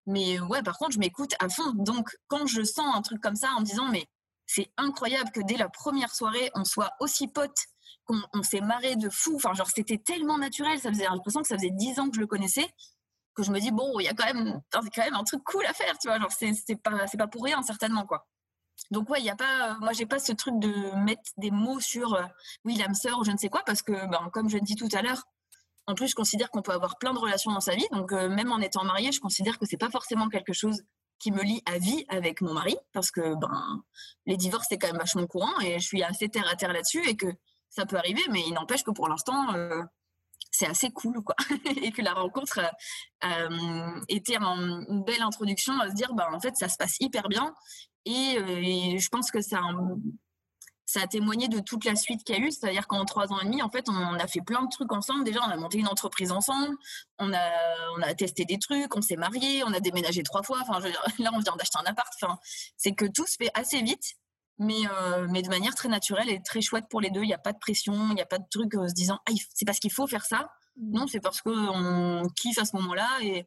Speaker 3: Mais ouais par contre je m'écoute à fond. Donc quand je sens un truc comme ça en me disant mais c'est incroyable que dès la première soirée on soit aussi potes qu'on s'est marré de fou enfin genre c'était tellement naturel ça faisait l'impression que ça faisait dix ans que je le connaissais que je me dis bon il y a quand même quand même un truc cool à faire tu vois genre c'est pas c'est pas pour rien certainement quoi. Donc ouais il y a pas moi j'ai pas ce truc de mettre des mots sur euh, oui l'âme sœur ou je ne sais quoi parce que ben, comme je le dis tout à l'heure en plus je considère qu'on peut avoir plein de relations dans sa vie donc euh, même en étant mariée je considère que c'est pas forcément quelque chose qui me lie à vie avec mon mari parce que ben les divorces c'est quand même vachement courant et je suis assez terre à terre là-dessus et que ça peut arriver mais il n'empêche que pour l'instant euh, c'est assez cool quoi. Et que la rencontre euh, était une belle introduction à se dire bah en fait ça se passe hyper bien. Et, euh, je pense que ça ça a témoigné de toute la suite qu'il y a eu, c'est-à-dire qu'en trois ans et demi, en fait, on a fait plein de trucs ensemble. Déjà, on a monté une entreprise ensemble, on a, on a testé des trucs, on s'est mariés, on a déménagé trois fois. Enfin, là, on vient d'acheter un appart. Enfin, c'est que tout se fait assez vite mais, euh, mais de manière très naturelle et très chouette pour les deux. Il n'y a pas de pression, il n'y a pas de truc euh, se disant ah, c'est parce qu'il faut faire ça. Mmh. Non, c'est parce qu'on kiffe à ce moment-là et,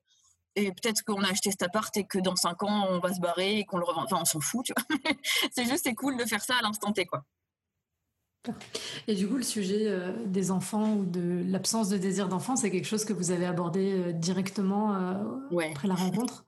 Speaker 3: et peut-être qu'on a acheté cet appart et que dans cinq ans on va se barrer et qu'on le revend. Enfin, on s'en fout, tu vois. c'est juste, c'est cool de faire ça à l'instant T, quoi.
Speaker 1: Et du coup, le sujet euh, des enfants ou de l'absence de désir d'enfant, c'est quelque chose que vous avez abordé directement après la rencontre?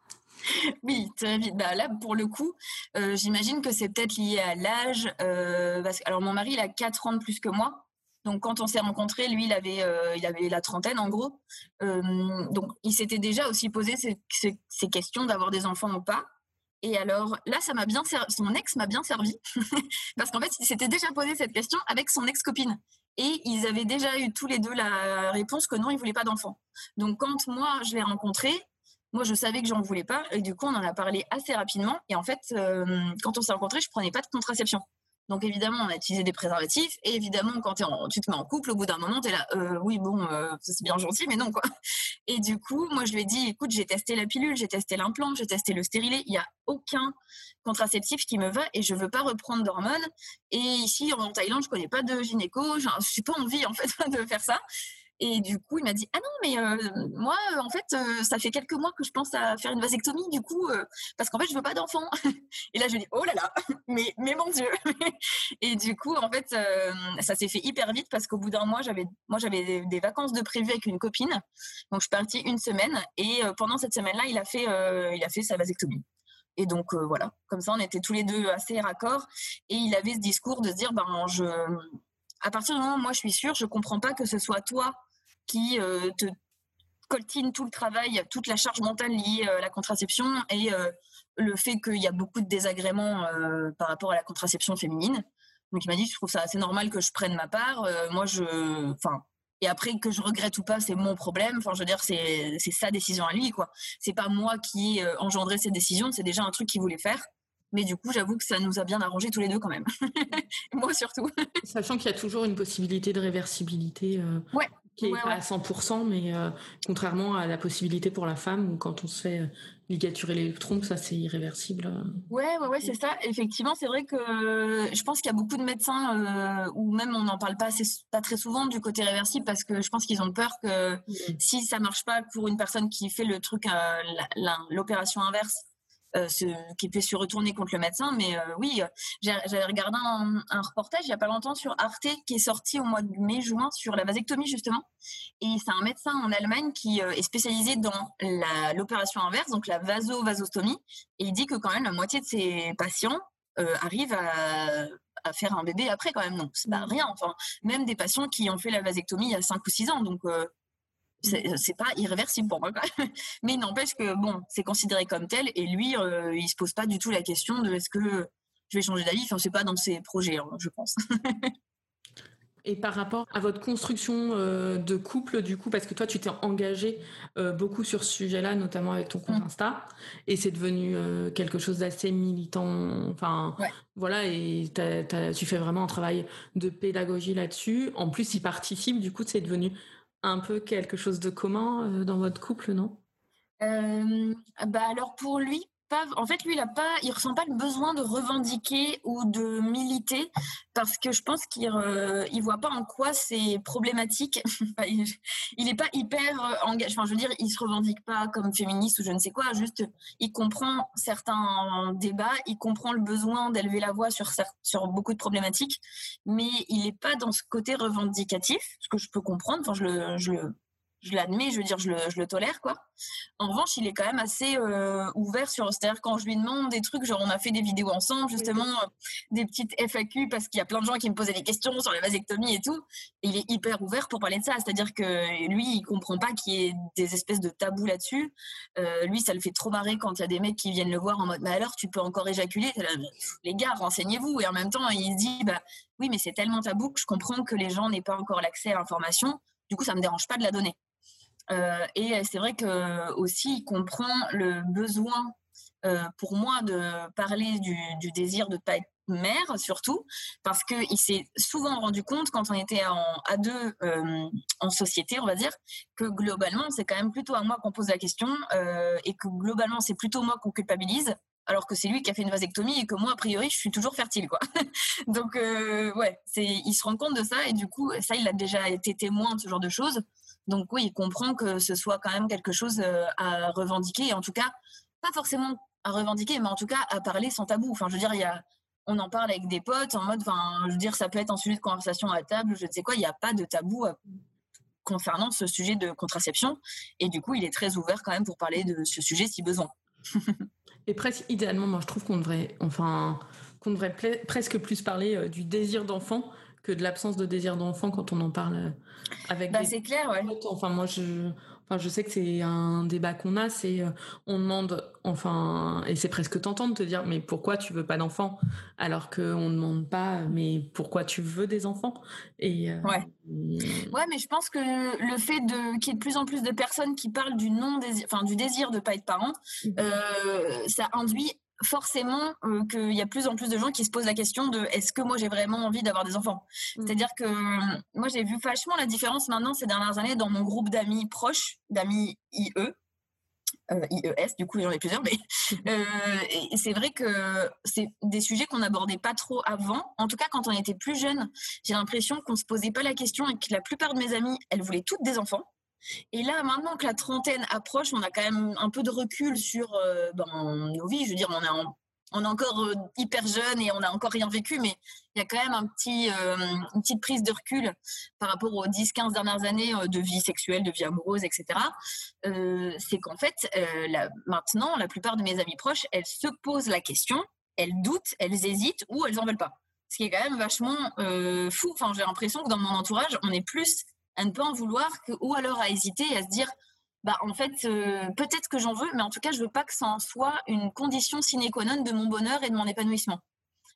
Speaker 3: Oui, très vite. Bah, là, pour le coup, euh, j'imagine que c'est peut-être lié à l'âge. Euh, alors, mon mari, il a 4 ans de plus que moi. Donc, quand on s'est rencontrés, lui, il avait, euh, il avait la trentaine, en gros. donc, il s'était déjà aussi posé ces, questions d'avoir des enfants ou pas. Et alors, là, ça m'a bien son ex m'a bien servi. Parce qu'en fait, il s'était déjà posé cette question avec son ex-copine. Et ils avaient déjà eu tous les deux la réponse que non, ils voulaient pas d'enfants. Donc, quand moi, je l'ai rencontré, moi, je savais que j'en voulais pas. Et du coup, on en a parlé assez rapidement. Et en fait, euh, quand on s'est rencontrés, je prenais pas de contraception. Donc évidemment, on a utilisé des préservatifs. Et évidemment, quand tu te mets en couple, au bout d'un moment, tu es là, euh, oui, bon, euh, c'est bien gentil, mais non, quoi. Et du coup, moi, je lui ai dit, écoute, j'ai testé la pilule, j'ai testé l'implant, j'ai testé le stérilet. Il n'y a aucun contraceptif qui me va et je veux pas reprendre d'hormones. Et ici, en Thaïlande, je connais pas de gynéco. Je n'ai pas envie, en fait, de faire ça. Et du coup, il m'a dit Ah non, mais euh, moi, en fait, euh, ça fait quelques mois que je pense à faire une vasectomie, du coup, euh, parce qu'en fait, je veux pas d'enfant. et là, je dis Oh là là, mais, mais mon Dieu Et du coup, en fait, ça s'est fait hyper vite parce qu'au bout d'un mois, j'avais moi j'avais des, vacances de prévu avec une copine. Donc, je suis partie une semaine et pendant cette semaine-là, il, a fait il a fait sa vasectomie. Et donc, voilà, comme ça, on était tous les deux assez raccords. Et il avait ce discours de se dire ben, je à partir du moment où moi je suis sûre, je comprends pas que ce soit toi qui euh, te coltine tout le travail, toute la charge mentale liée euh, à la contraception et euh, le fait qu'il y a beaucoup de désagréments par rapport à la contraception féminine. Donc il m'a dit, je trouve ça assez normal que je prenne ma part. moi, je, enfin, et après que je regrette ou pas, c'est mon problème. Enfin, je veux dire, c'est sa décision à lui, quoi. C'est pas moi qui ai engendré cette décision. C'est déjà un truc qu'il voulait faire. Mais du coup, j'avoue que ça nous a bien arrangé tous les deux quand même. Moi surtout.
Speaker 2: Sachant qu'il y a toujours une possibilité de réversibilité.
Speaker 3: ouais,
Speaker 2: qui est pas à 100%, mais euh, contrairement à la possibilité pour la femme, où quand on se fait euh, ligaturer les trompes, ça c'est irréversible. Euh.
Speaker 3: Ouais, ouais, ouais, c'est ça. Effectivement, c'est vrai que je pense qu'il y a beaucoup de médecins, ou même on n'en parle pas, assez, pas très souvent du côté réversible, parce que je pense qu'ils ont peur que mmh. si ça marche pas pour une personne qui fait le truc, l'opération inverse, euh, qui peut se retourner contre le médecin. Mais euh, oui, j'avais regardé un, reportage il n'y a pas longtemps sur Arte qui est sorti au mois de mai-juin sur la vasectomie justement. Et c'est un médecin en Allemagne qui euh, est spécialisé dans l'opération inverse, donc la vaso-vasostomie. Et il dit que quand même la moitié de ses patients arrivent à, faire un bébé après quand même. Donc c'est pas rien. Enfin, même des patients qui ont fait la vasectomie il y a 5 ou 6 ans. Donc euh, c'est pas irréversible pour moi mais il n'empêche que bon c'est considéré comme tel et lui euh, il se pose pas du tout la question de est-ce que je vais changer d'avis enfin c'est pas dans ses projets hein, je pense
Speaker 2: Et par rapport à votre construction euh, de couple, du coup, parce que toi, tu t'es engagé euh, beaucoup sur ce sujet-là, notamment avec ton compte mm. Insta, et c'est devenu euh, quelque chose d'assez militant. Enfin, voilà, et tu fais vraiment un travail de pédagogie là-dessus. En plus, il participe, du coup, c'est devenu un peu quelque chose de commun dans votre couple, non?
Speaker 3: Bah alors pour lui, en fait, lui, il a pas, il ressent pas le besoin de revendiquer ou de militer parce que je pense qu'il euh, voit pas en quoi c'est problématique. il, est pas hyper euh, engagé. Enfin, je veux dire, il se revendique pas comme féministe ou je ne sais quoi. Juste, il comprend certains débats, il comprend le besoin d'élever la voix sur beaucoup de problématiques, mais il n'est pas dans ce côté revendicatif, ce que je peux comprendre. Enfin, je le, je je l'admets, je veux dire, je le, je le, tolère, quoi. En revanche, il est quand même assez euh, ouvert sur. C'est-à-dire, quand je lui demande des trucs, genre, on a fait des vidéos ensemble, justement, euh, des petites FAQ, parce qu'il y a plein de gens qui me posaient des questions sur la vasectomie et tout. Et il est hyper ouvert pour parler de ça. C'est-à-dire que lui, il comprend pas qu'il y ait des espèces de tabous là-dessus. Euh, lui, ça le fait trop marrer quand il y a des mecs qui viennent le voir en mode, mais alors, tu peux encore éjaculer? Les gars, renseignez-vous. Et en même temps, il se dit, bah oui, mais c'est tellement tabou que je comprends que les gens n'aient pas encore l'accès à l'information. Du coup, ça me dérange pas de la donner. Euh, et c'est vrai que aussi il comprend le besoin euh, pour moi de parler du, désir de ne pas être mère surtout parce qu'il s'est souvent rendu compte quand on était en à deux euh, en société on va dire que globalement c'est quand même plutôt à moi qu'on pose la question et que globalement c'est plutôt moi qu'on culpabilise alors que c'est lui qui a fait une vasectomie et que moi a priori je suis toujours fertile quoi. Donc ouais c'est il se rend compte de ça et du coup ça il a déjà été témoin de ce genre de choses donc oui, il comprend que ce soit quand même quelque chose euh, à revendiquer, et en tout cas, pas forcément à revendiquer, mais en tout cas à parler sans tabou. Enfin, je veux dire, il y a, on en parle avec des potes en mode, enfin, je veux dire, ça peut être un sujet de conversation à table, je ne sais quoi, il n'y a pas de tabou euh, concernant ce sujet de contraception. Et du coup, il est très ouvert quand même pour parler de ce sujet si besoin.
Speaker 2: et presque idéalement, moi je trouve qu'on devrait, enfin, qu'on devrait presque plus parler euh, du désir d'enfant que de l'absence de désir d'enfant quand on en parle euh, avec
Speaker 3: bah, c'est clair ouais.
Speaker 2: enfin moi je enfin je sais que c'est un débat qu'on a c'est euh, on demande enfin et c'est presque tentant de te dire mais pourquoi tu veux pas d'enfants alors que on demande pas mais pourquoi tu veux des enfants?
Speaker 3: Et euh, ouais. ouais mais je pense que le fait de qu'il y ait de plus en plus de personnes qui parlent du non désir enfin du désir de pas être parent mmh. ça induit forcément euh, qu'il y a plus en plus de gens qui se posent la question de est-ce que moi j'ai vraiment envie d'avoir des enfants? Mmh. C'est-à-dire que euh, moi j'ai vu vachement la différence maintenant ces dernières années dans mon groupe d'amis proches, d'amis IE. Euh, IES, du coup j'en ai plusieurs, mais c'est vrai que c'est des sujets qu'on n'abordait pas trop avant. En tout cas, quand on était plus jeune, j'ai l'impression qu'on se posait pas la question et que la plupart de mes amis, elles voulaient toutes des enfants. Et là, maintenant que la trentaine approche, on a quand même un peu de recul sur euh, ben, nos vies. Je veux dire, on est, encore euh, hyper jeune et on n'a encore rien vécu, mais il y a quand même un petit, euh, une petite prise de recul par rapport aux 10-15 dernières années de vie sexuelle, de vie amoureuse, etc. C'est qu'en fait, maintenant, la plupart de mes amis proches, elles se posent la question, elles doutent, elles hésitent ou elles n'en veulent pas. Ce qui est quand même vachement fou. Enfin, j'ai l'impression que dans mon entourage, on est plus à ne pas en vouloir que, ou alors à hésiter et à se dire bah en fait euh, peut-être que j'en veux mais en tout cas je veux pas que ça en soit une condition sine qua non de mon bonheur et de mon épanouissement.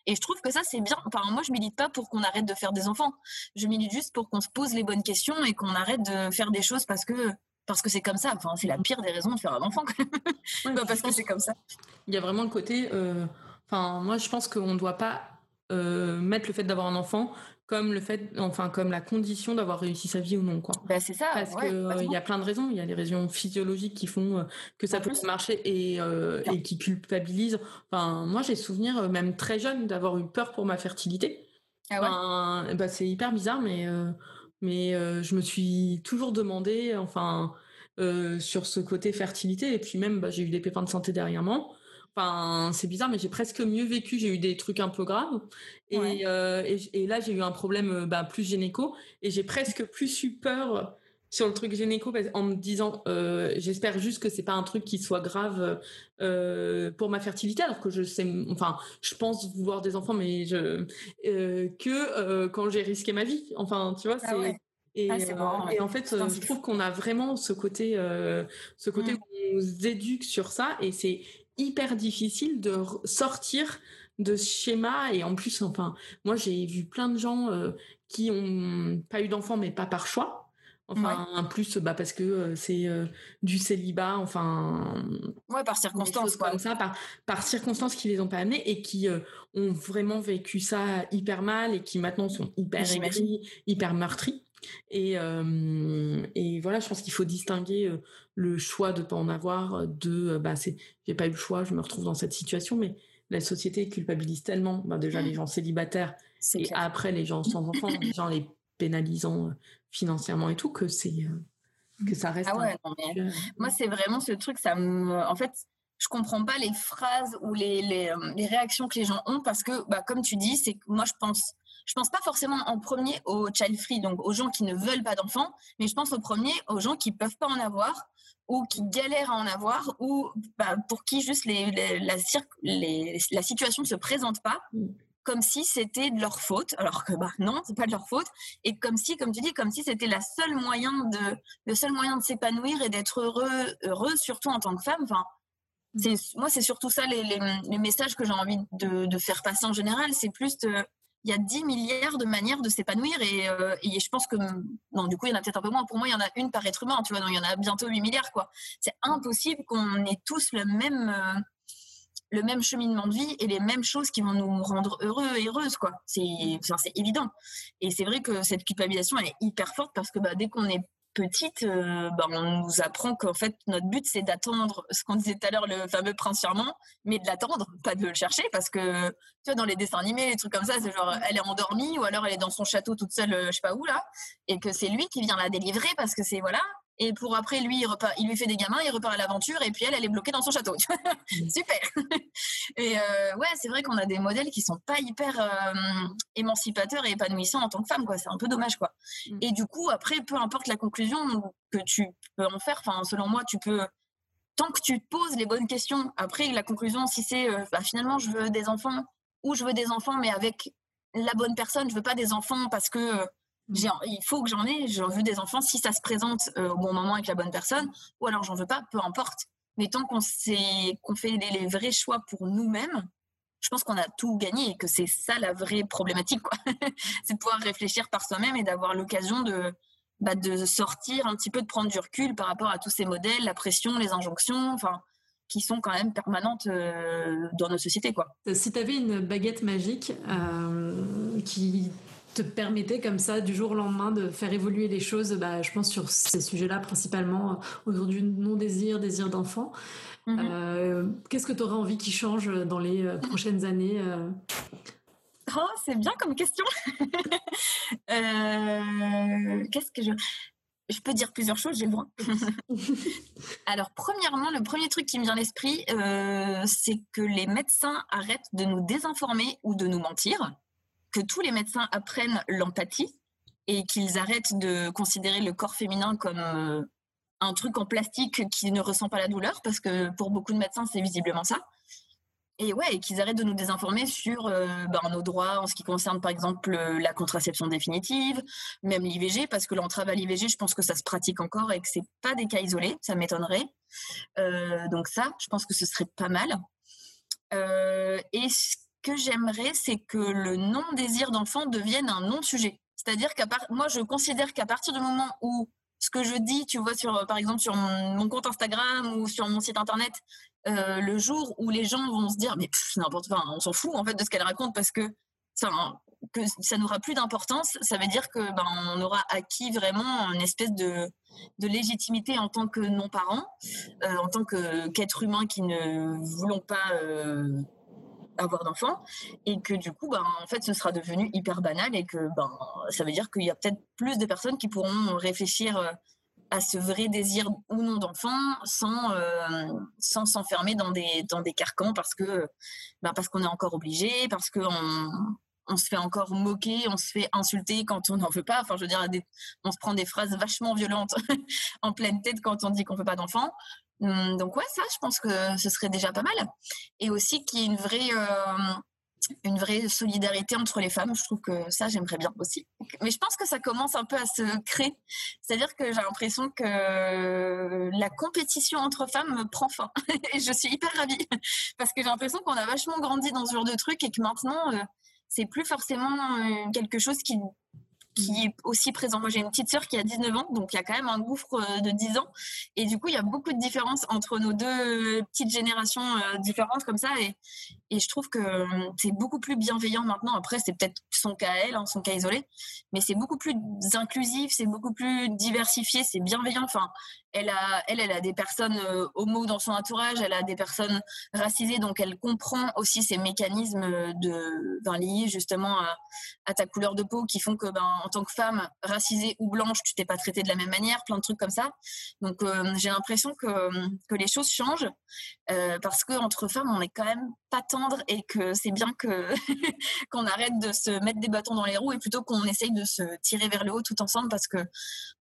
Speaker 3: Et je trouve que ça c'est bien. Enfin moi je milite pas pour qu'on arrête de faire des enfants. Je milite juste pour qu'on se pose les bonnes questions et qu'on arrête de faire des choses parce que parce que c'est comme ça. Enfin c'est la pire des raisons de faire un enfant parce que c'est comme ça.
Speaker 2: il y a vraiment le côté euh, enfin moi je pense qu'on ne doit pas euh, mettre le fait d'avoir un enfant comme le fait, enfin comme la condition d'avoir réussi sa vie ou non, quoi.
Speaker 3: Bah, c'est ça.
Speaker 2: Parce qu'il euh, y a plein de raisons. Il y a les raisons physiologiques qui font euh, que ça peut marcher et, euh, et qui culpabilisent. Enfin, moi, j'ai souvenir, même très jeune, d'avoir eu peur pour ma fertilité. Ah ouais? bah, c'est hyper bizarre, mais mais je me suis toujours demandé, enfin, sur ce côté fertilité. Et puis même, bah, j'ai eu des pépins de santé dernièrement. Enfin, c'est bizarre, mais j'ai presque mieux vécu. J'ai eu des trucs un peu graves. Et, euh, et, là, j'ai eu un problème euh, bah, plus gynéco. Et j'ai presque plus eu peur sur le truc gynéco en me disant euh, j'espère juste que c'est pas un truc qui soit grave pour ma fertilité alors que je sais enfin je pense vouloir des enfants mais je que quand j'ai risqué ma vie enfin tu vois ah c'est et, ah, et, en fait, je trouve qu'on a vraiment ce côté, ce côté mmh. où on nous éduque sur ça, et c'est hyper difficile de sortir de schéma. Et en plus, enfin, moi, j'ai vu plein de gens qui ont pas eu d'enfants, mais pas par choix. Enfin, en plus, bah, parce que c'est du célibat, enfin.
Speaker 3: Ouais, par circonstances,
Speaker 2: Comme ça, par, par circonstances qui les ont pas amenés et qui ont vraiment vécu ça hyper mal et qui maintenant sont hyper aigris, hyper meurtris. Et, et voilà, je pense qu'il faut distinguer le choix de pas en avoir de bah c'est j'ai pas eu le choix, je me retrouve dans cette situation, mais la société culpabilise tellement, bah, déjà les mmh. gens célibataires et après les gens sans enfants, les gens les pénalisant financièrement et tout que c'est que ça reste.
Speaker 3: Ah ouais, euh, moi c'est vraiment ce truc, ça me, en fait, je comprends pas les phrases ou les, les, les réactions que les gens ont parce que, bah, comme tu dis, c'est que moi je pense, je pense pas forcément en premier aux child free, donc aux gens qui ne veulent pas d'enfants, mais je pense au premier aux gens qui peuvent pas en avoir ou qui galèrent à en avoir ou bah, pour qui juste les, la, la situation ne se présente pas. Mm comme si c'était de leur faute, alors que bah non, c'est pas de leur faute, et comme si, comme tu dis, comme si c'était la seule moyen de, le seul moyen de s'épanouir et d'être heureux, heureux, surtout en tant que femme. Enfin, c'est, moi, c'est surtout ça les, les, messages que j'ai envie de, de, faire passer en général. C'est plus il y a 10 milliards de manières de s'épanouir et, euh, et, je pense que non du coup il y en a peut-être un peu moins. Pour moi il y en a une par être humain tu vois. Donc il y en a bientôt 8 milliards quoi. C'est impossible qu'on ait tous le même euh, le même cheminement de vie et les mêmes choses qui vont nous rendre heureux et heureuses quoi. C'est c'est évident. Et c'est vrai que cette culpabilisation elle est hyper forte parce que bah, dès qu'on est petite euh, bah, on nous apprend qu'en fait notre but c'est d'attendre ce qu'on disait tout à l'heure le fameux prince charmant mais de l'attendre pas de le chercher parce que tu vois dans les dessins animés les trucs comme ça c'est genre elle est endormie ou alors elle est dans son château toute seule euh, je sais pas où là et que c'est lui qui vient la délivrer parce que c'est voilà et pour après lui il, repart, il lui fait des gamins il repart à l'aventure et puis elle elle est bloquée dans son château mmh. super et euh, ouais c'est vrai qu'on a des modèles qui sont pas hyper euh, émancipateurs et épanouissants en tant que femme quoi c'est un peu dommage quoi mmh. et du coup après peu importe la conclusion que tu peux en faire enfin selon moi tu peux tant que tu te poses les bonnes questions après la conclusion si c'est euh, bah, finalement je veux des enfants ou je veux des enfants mais avec la bonne personne je veux pas des enfants parce que il faut que j'en ai, j'en veux des enfants si ça se présente euh, au bon moment avec la bonne personne, ou alors j'en veux pas, peu importe. Mais tant qu'on fait les, vrais choix pour nous-mêmes, je pense qu'on a tout gagné et que c'est ça la vraie problématique. c'est de pouvoir réfléchir par soi-même et d'avoir l'occasion de, bah, de sortir un petit peu, de prendre du recul par rapport à tous ces modèles, la pression, les injonctions, enfin, qui sont quand même permanentes euh, dans nos sociétés. Quoi.
Speaker 1: Si tu avais une baguette magique euh, qui te permettait comme ça du jour au lendemain de faire évoluer les choses, bah, je pense sur ces sujets-là principalement autour du non-désir, désir, d'enfant. Mhm. Euh, qu'est-ce que tu aurais envie qui change dans les euh, prochaines années euh?
Speaker 3: Oh, c'est bien comme question. Qu'est-ce que je... Je peux dire plusieurs choses, j'ai le droit. Alors, premièrement, le premier truc qui me vient à l'esprit, c'est que les médecins arrêtent de nous désinformer ou de nous mentir que tous les médecins apprennent l'empathie et qu'ils arrêtent de considérer le corps féminin comme euh, un truc en plastique qui ne ressent pas la douleur, parce que pour beaucoup de médecins, c'est visiblement ça. Et ouais, qu'ils arrêtent de nous désinformer sur euh, ben, nos droits en ce qui concerne, par exemple, la contraception définitive, même l'IVG, parce que l'entrave à l'IVG, je pense que ça se pratique encore et que c'est pas des cas isolés, ça m'étonnerait. Euh, donc ça, je pense que ce serait pas mal. Que j'aimerais, c'est que le non-désir d'enfant devienne un non-sujet. C'est-à-dire qu'à part, moi, je considère qu'à partir du moment où ce que je dis, tu vois, sur, par exemple, sur mon, compte Instagram ou sur mon site internet, euh, le jour où les gens vont se dire, mais n'importe quoi, on s'en fout en fait de ce qu'elle raconte parce que ça, que n'aura plus d'importance, ça veut dire que ben, on aura acquis vraiment une espèce de, légitimité en tant que non-parent, euh, en tant qu'être humain qui ne voulons pas euh, avoir d'enfants et que du coup ben en fait ce sera devenu hyper banal et que ben ça veut dire qu'il y a peut-être plus de personnes qui pourront réfléchir euh, à ce vrai désir ou non d'enfant sans euh, sans s'enfermer dans des dans des carcans parce que ben parce qu'on est encore obligé parce que on, se fait encore moquer, on se fait insulter quand on n'en veut pas. Enfin, je veux dire, on se prend des phrases vachement violentes en pleine tête quand on dit qu'on veut pas d'enfant. Hum, donc ouais, ça, je pense que ce serait déjà pas mal. Et aussi qu'il y ait une vraie, euh, une vraie solidarité entre les femmes. Je trouve que ça, j'aimerais bien aussi. Mais je pense que ça commence un peu à se créer. C'est-à-dire que j'ai l'impression que la compétition entre femmes me prend fin. et je suis hyper ravie. Parce que j'ai l'impression qu'on a vachement grandi dans ce genre de truc et que maintenant, euh, c'est plus forcément euh, quelque chose qui qui est aussi présent. Moi, j'ai une petite sœur qui a 19 ans, donc il y a quand même un gouffre euh, de 10 ans. Et du coup, il y a beaucoup de différences entre nos deux petites générations euh, différentes comme ça. Et, et je trouve que euh, c'est beaucoup plus bienveillant maintenant. Après, c'est peut-être son cas à elle, hein, son cas isolé, mais c'est beaucoup plus inclusif, c'est beaucoup plus diversifié, c'est bienveillant. Enfin, elle a, elle, elle a des personnes homo dans son entourage, elle a des personnes racisées, donc elle comprend aussi ces mécanismes de, ben, liés justement à, ta couleur de peau qui font que ben, en tant que femme racisée ou blanche, tu t'es pas traitée de la même manière, plein de trucs comme ça. Donc euh, j'ai l'impression que, que les choses changent euh, parce que entre femmes, on est quand même pas tendre et que c'est bien que qu'on arrête de se mettre des bâtons dans les roues et plutôt qu'on essaye de se tirer vers le haut tout ensemble parce que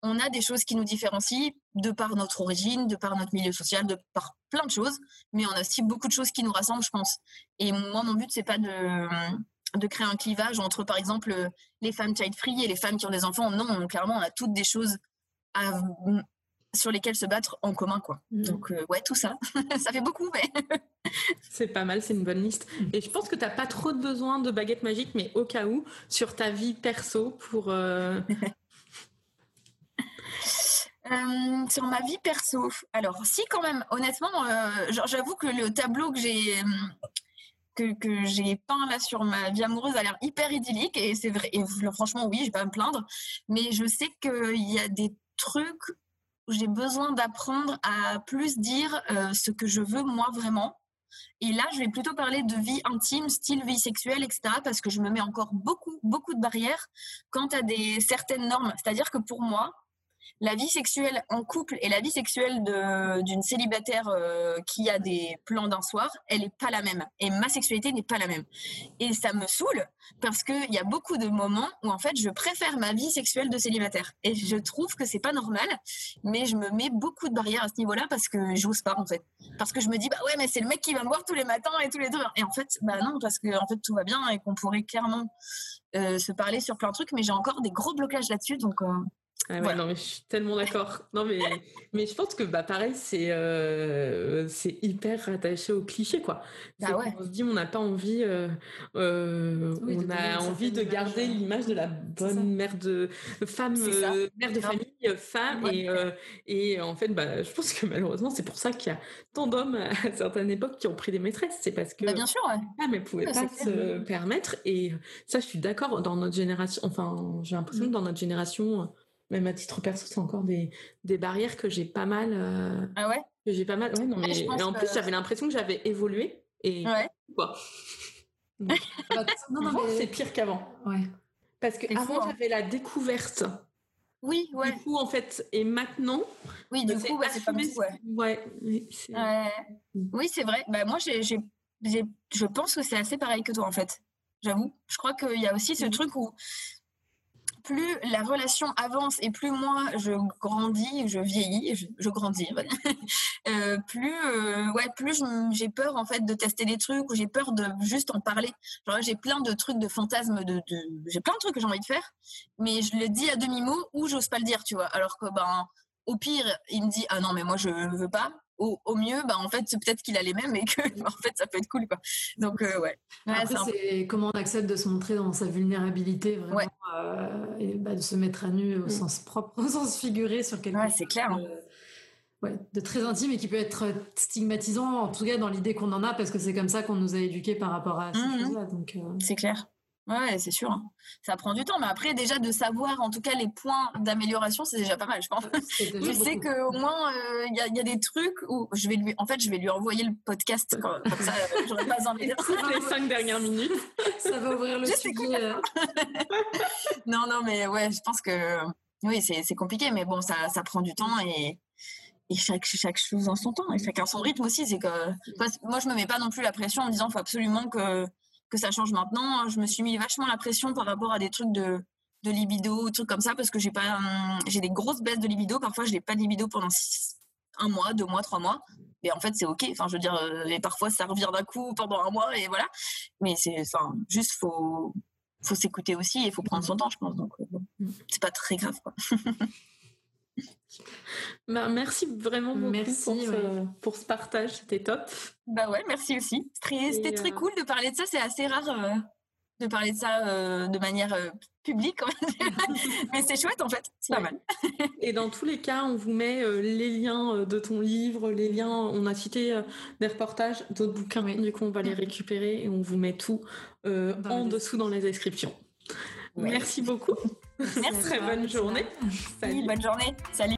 Speaker 3: on a des choses qui nous différencient de par notre origine, de par notre milieu social, de par plein de choses, mais on a aussi beaucoup de choses qui nous rassemblent, je pense. Et moi, mon but, c'est pas de de créer un clivage entre, par exemple, les femmes child-free et les femmes qui ont des enfants. Non, clairement, on a toutes des choses sur lesquelles se battre en commun. Quoi. Mmh. Donc, euh, ouais, tout ça. ça fait beaucoup, mais...
Speaker 2: c'est pas mal, c'est une bonne liste. Mmh. Et je pense que tu n'as pas trop de besoin de baguette magique, mais au cas où, sur ta vie perso, pour... Euh,
Speaker 3: euh, sur ma vie perso, alors si quand même, honnêtement, j'avoue que le tableau que j'ai que, j'ai peint là sur ma vie amoureuse a l'air hyper idyllique et c'est vrai. Et franchement, oui, je vais pas me plaindre. Mais je sais qu'il y a des trucs j'ai besoin d'apprendre à plus dire euh, ce que je veux moi vraiment. Et là, je vais plutôt parler de vie intime, style vie sexuelle, etc. Parce que je me mets encore beaucoup, beaucoup de barrières quant à des certaines normes. C'est-à-dire que pour moi, la vie sexuelle en couple et la vie sexuelle d'une célibataire euh, qui a des plans d'un soir, elle n'est pas la même. Et ma sexualité n'est pas la même. Et ça me saoule parce qu'il y a beaucoup de moments où en fait je préfère ma vie sexuelle de célibataire. Et je trouve que c'est pas normal, mais je me mets beaucoup de barrières à ce niveau-là parce que j'ose pas en fait. Parce que je me dis, bah ouais, mais c'est le mec qui va me voir tous les matins et tous les deux. Et en fait, bah non, parce que en fait tout va bien et qu'on pourrait clairement euh, se parler sur plein de trucs, mais j'ai encore des gros blocages là-dessus. Donc, euh,
Speaker 2: ah ouais, non, mais je suis tellement d'accord. Non, mais, mais je pense que, bah, pareil, c'est euh, c'est hyper rattaché au cliché, quoi. Bah ouais. On se dit, on n'a pas envie, euh, euh, on a envie de garder l'image de la bonne mère de femme, mère de famille, femme. Et, et en fait, bah, je pense que malheureusement, c'est pour ça qu'il y a tant d'hommes à certaines époques qui ont pris des maîtresses. C'est parce que
Speaker 3: bah, bien sûr, ouais.
Speaker 2: Ah, mais pouvaient pas se permettre. Et ça, je suis d'accord. Dans notre génération, enfin, j'ai l'impression que dans notre génération, même à titre perso, c'est encore des, des barrières que j'ai pas mal. Euh,
Speaker 3: ah ouais?
Speaker 2: Que j'ai pas mal. Ouais, non, mais, en plus, j'avais l'impression que j'avais évolué. Et
Speaker 3: ouais.
Speaker 2: quoi Non, non, c'est pire qu'avant.
Speaker 1: Ouais.
Speaker 2: Parce qu'avant, hein. j'avais la découverte.
Speaker 3: Oui, ouais.
Speaker 2: Du coup, en fait, et maintenant.
Speaker 3: Oui, du coup, c'est pas ouais.
Speaker 2: Ouais.
Speaker 3: Oui, c'est vrai. Bah, moi, j'ai, je pense que c'est assez pareil que toi, en fait. J'avoue. Je crois qu'il y a aussi ce mmh. truc où plus la relation avance et plus moi je grandis, je vieillis, je, grandis, euh, plus euh, ouais, plus j'ai peur en fait de tester des trucs ou j'ai peur de juste en parler. J'ai plein de trucs de fantasmes, de, j'ai plein de trucs que j'ai envie de faire, mais je le dis à demi mot ou j'ose pas le dire, tu vois. Alors que ben au pire, il me dit ah non mais moi je veux pas au, mieux, bah, en fait, peut-être qu'il a les mêmes et que en fait, ça peut être cool. Quoi. Donc, euh, ouais.
Speaker 1: Après, c'est comment on accepte de se montrer dans sa vulnérabilité, vraiment, euh, et bah, de se mettre à nu au mm. sens propre, au sens figuré sur quelque
Speaker 3: chose. c'est clair. Hein.
Speaker 1: ouais, de très intime et qui peut être stigmatisant, en tout cas dans l'idée qu'on en a, parce que c'est comme ça qu'on nous a éduqués par rapport à ces mm, mm. choses-là. Donc, euh,
Speaker 3: C'est clair. Ouais, c'est sûr. Hein. Ça prend du temps, mais après déjà de savoir en tout cas les points d'amélioration, c'est déjà pas mal, je pense. Je sais qu'au moins euh, il y, a des trucs où je vais lui, en fait, je vais lui envoyer le podcast comme, ça, euh, j'aurais pas besoin de
Speaker 2: les cinq dernières minutes.
Speaker 1: ça va ouvrir le sujet. Euh.
Speaker 3: non, non, mais ouais, je pense que oui, c'est compliqué, mais bon, ça, ça prend du temps et et chaque, chaque chose en son temps et chacun son rythme aussi. C'est que moi, je me mets pas non plus la pression en disant faut absolument que que ça change maintenant. Je me suis mis vachement la pression par rapport à des trucs de, libido, trucs comme ça, parce que j'ai pas, hum, j'ai des grosses baisses de libido. Parfois, je n'ai pas de libido pendant un mois, deux mois, trois mois. et en fait, c'est ok. Enfin, je veux dire, euh, et parfois ça revient d'un coup pendant un mois et voilà. Mais c'est, enfin, juste faut, faut s'écouter aussi et il faut prendre son temps, je pense. Donc, euh, c'est pas très grave.
Speaker 1: bah, merci vraiment beaucoup merci, pour, ce, pour, ce, partage, c'était top.
Speaker 3: Bah ouais, merci aussi. C'était très, cool de parler de ça, c'est assez rare de parler de ça euh, de manière euh, publique, mais c'est chouette en fait, c'est pas mal.
Speaker 1: et dans tous les cas, on vous met euh, les liens de ton livre, les liens, on a cité des reportages, d'autres bouquins, du coup on va les récupérer et on vous met tout en dessous dans la description. Merci beaucoup.
Speaker 3: Merci.
Speaker 1: Très bonne journée.
Speaker 3: Salut. bonne journée. Salut.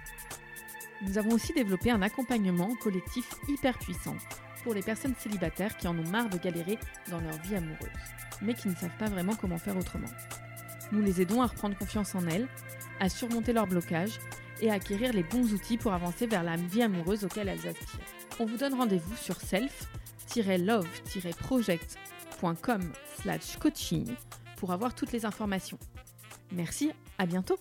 Speaker 2: Nous avons aussi développé un accompagnement collectif hyper puissant pour les personnes célibataires qui en ont marre de galérer dans leur vie amoureuse mais qui ne savent pas vraiment comment faire autrement. Nous les aidons à reprendre confiance en elles, à surmonter leurs blocages et à acquérir les bons outils pour avancer vers la vie amoureuse auquel elles aspirent. On vous donne rendez-vous sur self-love-project.com slash coaching pour avoir toutes les informations. Merci, à bientôt